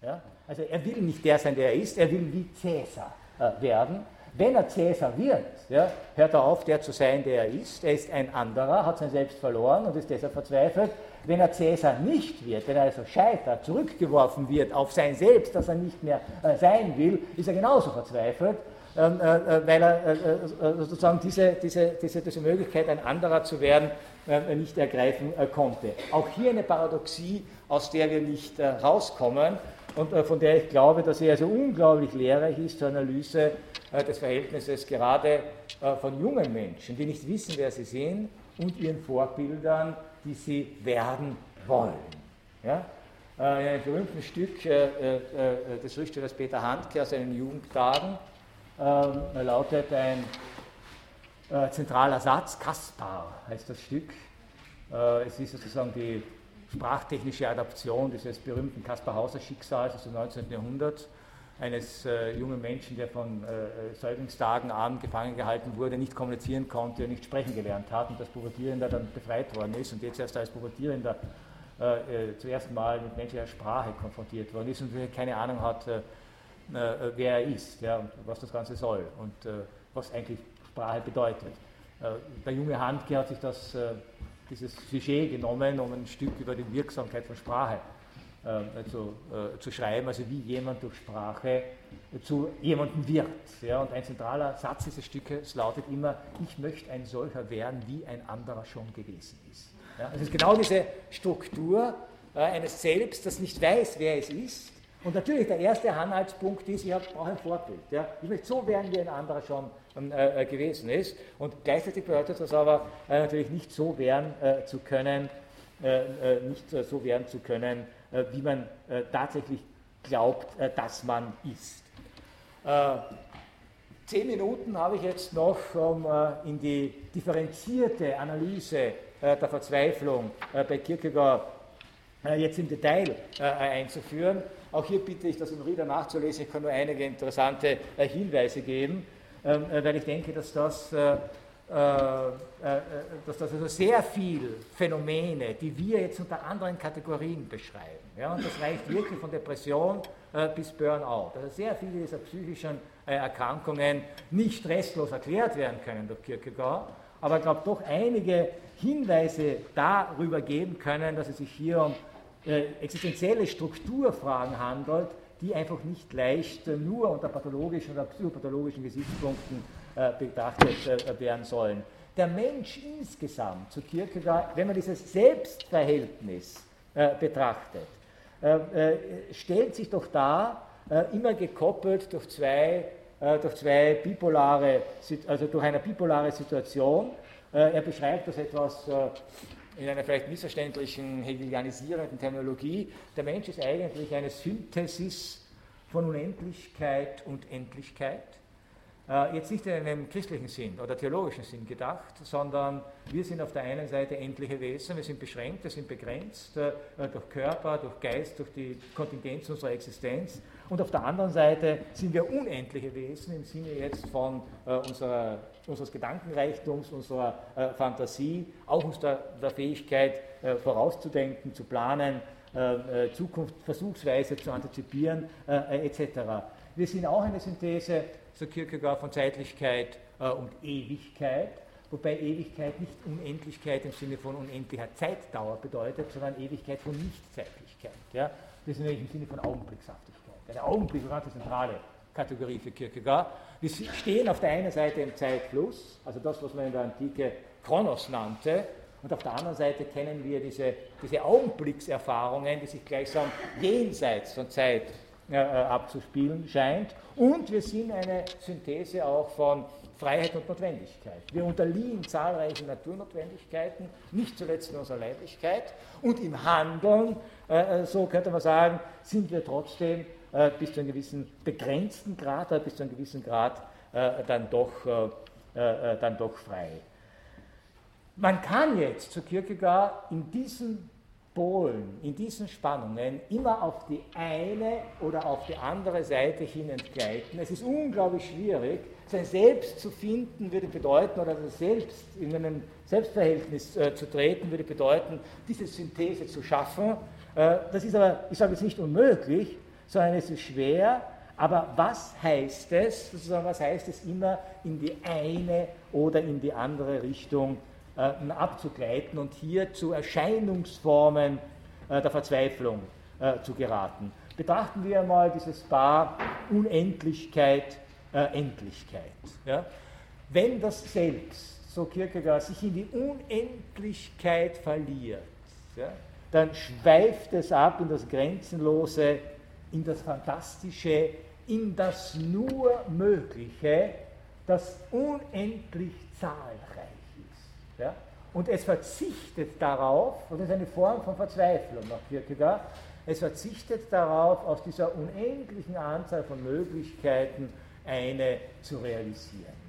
Ja? Also er will nicht der sein, der er ist, er will wie Cäsar äh, werden. Wenn er Cäsar wird, ja, hört er auf, der zu sein, der er ist. Er ist ein anderer, hat sein Selbst verloren und ist deshalb verzweifelt. Wenn er Cäsar nicht wird, wenn er also scheitert, zurückgeworfen wird auf sein Selbst, das er nicht mehr äh, sein will, ist er genauso verzweifelt ähm, äh, äh, weil er äh, sozusagen diese, diese, diese, diese Möglichkeit, ein anderer zu werden, nicht ergreifen konnte. Auch hier eine Paradoxie, aus der wir nicht rauskommen und von der ich glaube, dass sie also unglaublich lehrreich ist zur Analyse des Verhältnisses gerade von jungen Menschen, die nicht wissen, wer sie sind, und ihren Vorbildern, die sie werden wollen. Ja? In einem berühmten Stück des Schriftstellers Peter Handke aus seinen Jugendtagen, ähm, lautet ein, äh, zentraler Satz, Kaspar heißt das Stück. Äh, es ist sozusagen die sprachtechnische Adaption dieses berühmten Kaspar Hauser Schicksals aus dem 19. Jahrhundert, eines äh, jungen Menschen, der von äh, Säuglingstagen an gefangen gehalten wurde, nicht kommunizieren konnte, nicht sprechen gelernt hat und als Pubertierender dann befreit worden ist und jetzt erst als Pubertierender äh, äh zum ersten Mal mit menschlicher Sprache konfrontiert worden ist und keine Ahnung hat, äh, äh, wer er ist ja, und was das Ganze soll und was eigentlich Sprache bedeutet. der junge Handke hat sich das dieses Sujet genommen, um ein Stück über die Wirksamkeit von Sprache äh, zu, äh, zu, schreiben, also wie jemand durch Sprache zu jemandem wird. Und ein zentraler Satz dieses Stückes lautet immer, ich möchte ein solcher werden, wie ein anderer schon gewesen ist. Es ist genau diese Struktur äh, eines Selbst, das nicht weiß, wer es ist, und natürlich der erste Anhaltspunkt ist, ich brauche ein Vorbild. Ja. Ich möchte so werden, wie ein anderer schon ähm, äh, gewesen ist. Und gleichzeitig bedeutet das aber äh, natürlich nicht so werden äh, zu können, äh, äh, nicht äh, so werden zu können, wie man tatsächlich glaubt, dass man ist. Zehn Minuten habe ich jetzt noch, um in die differenzierte Analyse der Verzweiflung bei Kierkegaard jetzt im Detail einzuführen. Auch hier bitte ich, das im Rieder nachzulesen. Ich kann nur einige interessante äh, Hinweise geben, ähm, äh, weil ich denke, dass das, äh, dass das also sehr viele Phänomene, die wir jetzt unter anderen Kategorien beschreiben, ja, und das reicht wirklich von Depression bis Burnout, also sehr viele dieser psychischen Erkrankungen nicht restlos erklärt werden können durch Kierkegaard, aber ich glaube doch einige Hinweise darüber geben können, dass es sich hier um äh, existenzielle Strukturfragen handelt, die einfach nicht leicht äh, nur unter pathologischen oder psychopathologischen Gesichtspunkten äh, betrachtet werden sollen. Der Mensch insgesamt zu Kierkegaard, wenn man dieses Selbstverhältnis betrachtet, stellt sich doch dar, immer gekoppelt durch zwei, durch zwei bipolare, also durch eine bipolare Situation. er beschreibt das etwas in einer vielleicht missverständlichen hegelianisierenden Terminologie, der Mensch ist eigentlich eine Synthesis von Unendlichkeit und Endlichkeit. Äh, jetzt nicht in einem christlichen Sinn oder theologischen Sinn gedacht, sondern wir sind auf der einen Seite endliche Wesen, wir sind beschränkt, wir sind begrenzt äh, durch Körper, durch Geist, durch die Kontingenz unserer Existenz. Und auf der anderen Seite sind wir unendliche Wesen im Sinne jetzt von äh, unserer, unseres Gedankenreichtums, unserer Fantasie, auch unserer der Fähigkeit vorauszudenken, zu planen, Zukunft versuchsweise zu antizipieren etc. Wir sind auch eine Synthese so Kierkegaard, von Zeitlichkeit äh, und Ewigkeit, wobei Ewigkeit nicht Unendlichkeit im Sinne von unendlicher Zeitdauer bedeutet, sondern Ewigkeit von Nichtzeitlichkeit. Ja? Das ist nämlich im Sinne von Augenblickshaftigkeit. Eine Augenblick ist eine zentrale Kategorie für Kierkegaard. Wir stehen auf der einen Seite im Zeitfluss, also das, was man in der Antike Kronos nannte, und auf der anderen Seite kennen wir diese, diese Augenblickserfahrungen, die sich gleichsam jenseits von Zeit äh, abzuspielen scheint. Und wir sind eine Synthese auch von Freiheit und Notwendigkeit. Wir unterliegen zahlreichen Naturnotwendigkeiten, nicht zuletzt in unserer Leiblichkeit. Und im Handeln, äh, so könnte man sagen, sind wir trotzdem äh, bis zu einem gewissen begrenzten Grad, bis zu einem gewissen Grad dann doch, dann doch frei. Man kann jetzt zu Kierkegaard in diesem Polen, in diesen Spannungen immer auf die eine oder auf die andere Seite hin entgleiten. Es ist unglaublich schwierig, sein Selbst zu finden, würde bedeuten, oder selbst in einem Selbstverhältnis äh, zu treten, würde bedeuten, diese Synthese zu schaffen. Äh, das ist aber, ich sage jetzt nicht unmöglich, sondern es ist schwer. Aber was heißt es, sozusagen, was heißt es immer in die eine oder in die andere Richtung äh, abzugleiten und hier zu Erscheinungsformen äh, der Verzweiflung äh, zu geraten. Betrachten wir einmal dieses Paar Unendlichkeit, Endlichkeit. Ja? Wenn das Selbst, so Kierkegaard, sich in die Unendlichkeit verliert, ja, dann schweift es ab in das Grenzenlose, in das Fantastische, in das nur Mögliche, das unendlich zahlreich ja? Und es verzichtet darauf, und das ist eine Form von Verzweiflung nach Kierkegaard, es verzichtet darauf, aus dieser unendlichen Anzahl von Möglichkeiten eine zu realisieren.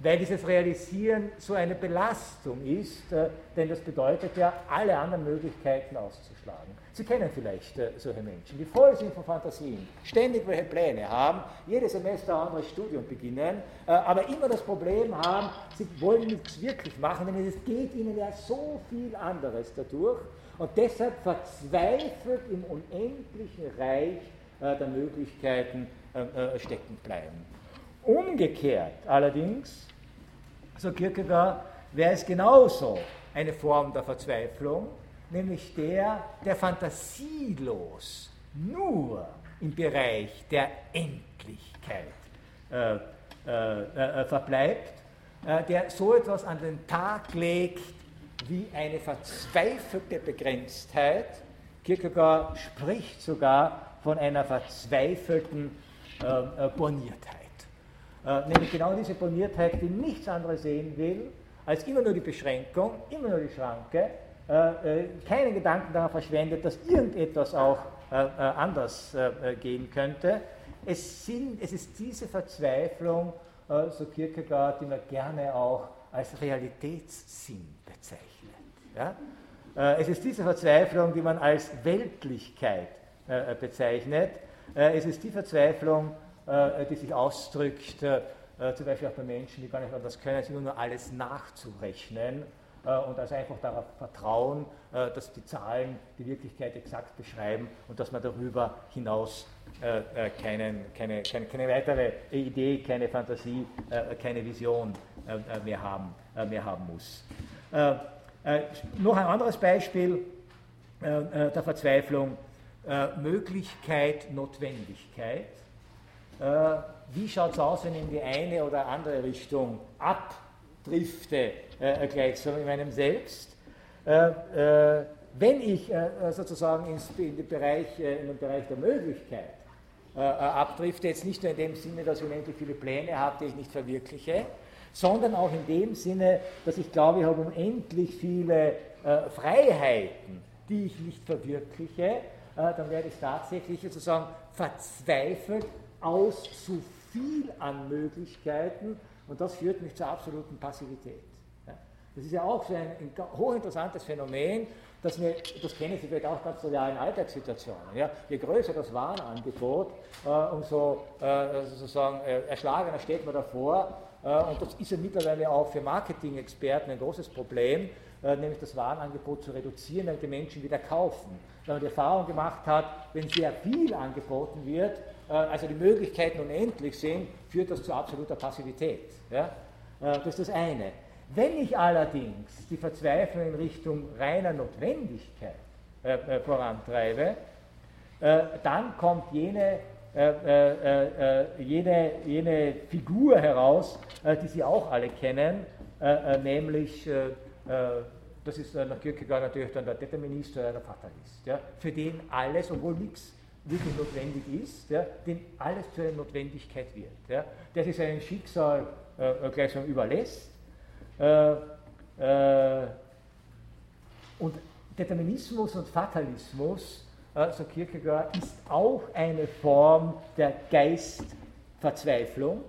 weil dieses Realisieren so eine Belastung ist, äh, denn das bedeutet ja, alle anderen Möglichkeiten auszuschlagen. Sie kennen vielleicht äh, solche Menschen, die voll sind von Fantasien, ständig welche Pläne haben, jedes Semester ein anderes Studium beginnen, äh, aber immer das Problem haben, sie wollen nichts wirklich machen, denn es geht ihnen ja so viel anderes dadurch und deshalb verzweifelt im unendlichen Reich äh, der Möglichkeiten äh, äh, stecken bleiben. Umgekehrt allerdings, so Kierkegaard, wäre es genauso eine Form der Verzweiflung, nämlich der, der fantasielos nur im Bereich der Endlichkeit äh, äh, äh, verbleibt, äh, der so etwas an den Tag legt wie eine verzweifelte Begrenztheit. Kierkegaard spricht sogar von einer verzweifelten äh, Borniertheit. nämlich genau diese Borniertheit, die nichts anderes sehen will, als immer nur die Beschränkung, immer nur die Schranke, äh, äh, keinen Gedanken darauf verschwendet, dass irgendetwas auch äh, anders gehen könnte. Es, sind, es ist diese Verzweiflung, so Kierkegaard, die man gerne auch als Realitätssinn bezeichnet. Ja? Es ist diese Verzweiflung, die man als Weltlichkeit bezeichnet. Es ist die Verzweiflung, die sich ausdrückt, zum Beispiel auch bei Menschen, die gar nicht anders können, als immer nur alles nachzurechnen äh, und also einfach darauf vertrauen, äh, dass die Zahlen die Wirklichkeit exakt beschreiben und dass man darüber hinaus äh, keinen, keine, keine, keine weitere Idee, keine Fantasie, keine Vision mehr haben, mehr haben muss. Noch ein anderes Beispiel der Verzweiflung, Möglichkeit, Notwendigkeit. Wie schaut es aus, wenn in die eine oder andere Richtung abdrifte äh, gleichsam in meinem Selbst. Äh, äh, wenn ich sozusagen ins, in, den Bereich, in den Bereich der Möglichkeit abdrifte, jetzt nicht nur in dem Sinne, dass ich unendlich viele Pläne habe, die ich nicht verwirkliche, sondern auch in dem Sinne, dass ich glaube, ich habe unendlich viele Freiheiten, die ich nicht verwirkliche, dann werde ich tatsächlich sozusagen verzweifelt aus zu viel an Möglichkeiten und das führt mich zur absoluten Passivität. Das ist ja auch so ein, ein hochinteressantes Phänomen, dass wir, das kennen Sie vielleicht auch ganz real in Alltagssituationen. Ja? Je größer das Warenangebot, äh, umso äh, sozusagen äh, erschlagener steht man davor. Äh, und das ist ja mittlerweile auch für Marketing-Experten ein großes Problem, äh, nämlich das Warenangebot zu reduzieren, damit die Menschen wieder kaufen. Wenn man die Erfahrung gemacht hat, wenn sehr viel angeboten wird, also die Möglichkeiten unendlich sind, führt das zu absoluter Passivität. Ja? das ist das eine. Wenn ich allerdings die Verzweiflung in Richtung reiner Notwendigkeit äh, äh, vorantreibe, äh, dann kommt jene, äh, äh, äh, jene, jene Figur heraus, die Sie auch alle kennen, nämlich, das ist nach Kierkegaard natürlich dann der Determinist oder der Fatalist, ja, für den alles, obwohl nichts wirklich notwendig ist, ja, den alles zu einer Notwendigkeit wird, ja, der sich sein Schicksal gleichsam überlässt äh, äh, und Determinismus und Fatalismus, äh, so Kierkegaard, ist auch eine Form der Geistverzweiflung.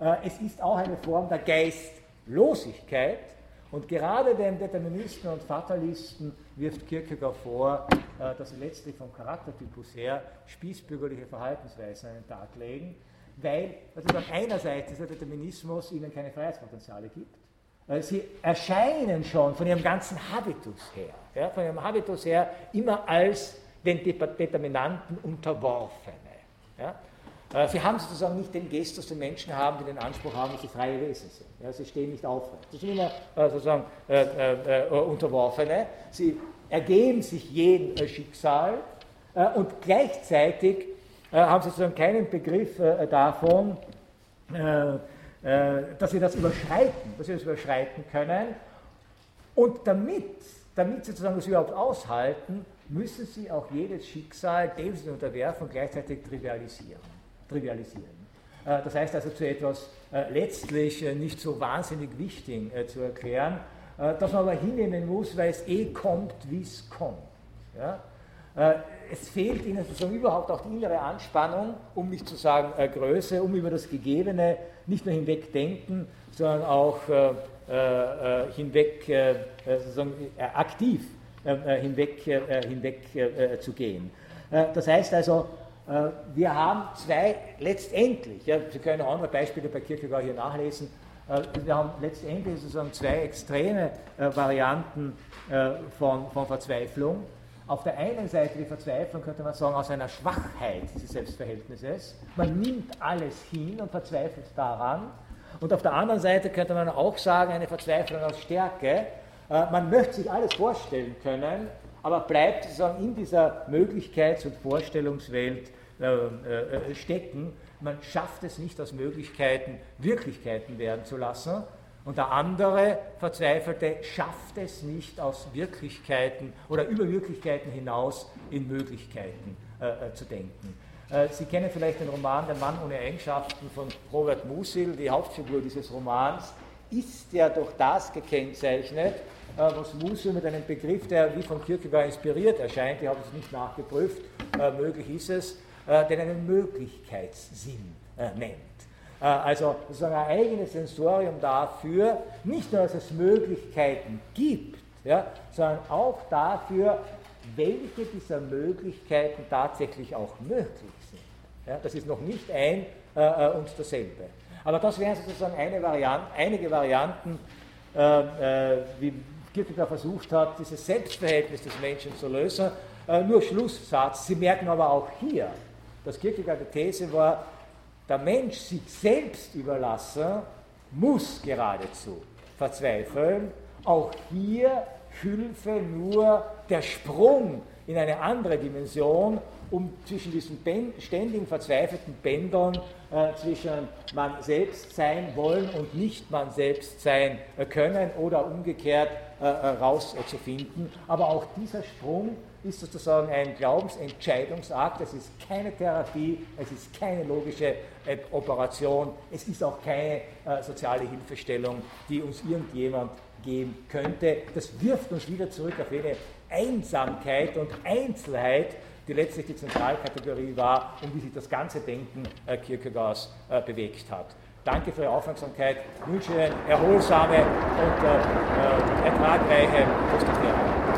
Äh, es ist auch eine Form der Geistlosigkeit. Und gerade den Deterministen und Fatalisten wirft Kierkegaard vor, äh, dass sie letztlich vom Charaktertypus her spießbürgerliche Verhaltensweisen an den Tag legen, weil also einerseits dieser Determinismus ihnen keine Freiheitspotenziale gibt Sie erscheinen schon von ihrem ganzen Habitus her, ja, von ihrem Habitus her immer als den Determinanten Unterworfene. Ja. Äh, sie haben sozusagen nicht den Gestus, den Menschen haben, die den Anspruch haben, dass sie freie Wesen sind. Ja, sie stehen nicht aufrecht. Sie sind immer äh, sozusagen äh, äh, äh, Unterworfene. Sie ergeben sich jedem Schicksal äh, und gleichzeitig haben sie sozusagen keinen Begriff davon, äh, dass sie das überschreiten, dass sie das überschreiten können. Und damit, damit sie sozusagen das überhaupt aushalten, müssen sie auch jedes Schicksal, dem sie unterwerfen, gleichzeitig trivialisieren. Trivialisieren. Äh, das heißt also zu etwas äh, letztlich nicht so wahnsinnig wichtig zu erklären, das man aber hinnehmen muss, weil es eh kommt, wie es kommt. Ja? es fehlt ihnen sozusagen überhaupt auch die innere Anspannung, um nicht zu sagen äh, Größe, um über das Gegebene nicht nur hinweg denken, sondern auch äh, äh, hinweg sozusagen aktiv hinweg, hinweg zu gehen. das heißt also, wir haben zwei letztendlich, ja, Sie können andere Beispiele bei Kierkegaard hier nachlesen, wir haben letztendlich sozusagen zwei extreme Varianten von, von Verzweiflung auf der einen Seite die Verzweiflung, könnte man sagen, aus einer Schwachheit dieses Selbstverhältnisses. Man nimmt alles hin und verzweifelt daran. Und auf der anderen Seite könnte man auch sagen, eine Verzweiflung aus Stärke. Äh, man möchte sich alles vorstellen können, aber bleibt sozusagen in dieser Möglichkeits- und Vorstellungswelt äh, äh, stecken. Man schafft es nicht, aus Möglichkeiten Wirklichkeiten werden zu lassen. Und der andere Verzweifelte schafft es nicht aus Wirklichkeiten oder über Wirklichkeiten hinaus in Möglichkeiten äh, äh, zu denken. Äh, Sie kennen vielleicht den Roman Der Mann ohne Eigenschaften von Robert Musil. Die Hauptfigur dieses Romans ist ja durch das gekennzeichnet, was Musil mit einem Begriff, der wie von Kierkegaard inspiriert erscheint, ich habe es nicht nachgeprüft, möglich ist es, den einen Möglichkeitssinn nennt. Äh, also sozusagen ein eigenes Sensorium dafür, nicht nur, dass es Möglichkeiten gibt, ja, sondern auch dafür, welche dieser Möglichkeiten tatsächlich auch möglich sind. Ja, das ist noch nicht ein äh, äh und dasselbe. Aber das wären sozusagen eine Variante, einige Varianten, äh, äh, wie Kierkegaard versucht hat, dieses Selbstverhältnis des Menschen zu lösen. Äh, nur Schlusssatz. Sie merken aber auch hier, dass Kierkegaard These war, der Mensch sich selbst überlassen, muss geradezu verzweifeln. Auch hier Hilfe nur der Sprung in eine andere Dimension, um zwischen diesen ständigen verzweifelten Bändern äh, zwischen man selbst sein wollen und nicht man selbst sein äh, können oder umgekehrt äh, äh rauszufinden. Aber auch dieser Sprung ist sozusagen ein Glaubensentscheidungsakt, es ist keine Therapie, es ist keine logische äh, Operation, es ist auch keine äh, soziale Hilfestellung, die uns irgendjemand geben könnte. Das wirft uns wieder zurück auf jene Einsamkeit und Einzelheit, die letztlich die Zentralkategorie war, um die sich das ganze Denken äh, Kierkegaards äh, bewegt hat. Danke für Ihre Aufmerksamkeit, ich wünsche Ihnen erholsame und äh, äh ertragreiche Osterferien.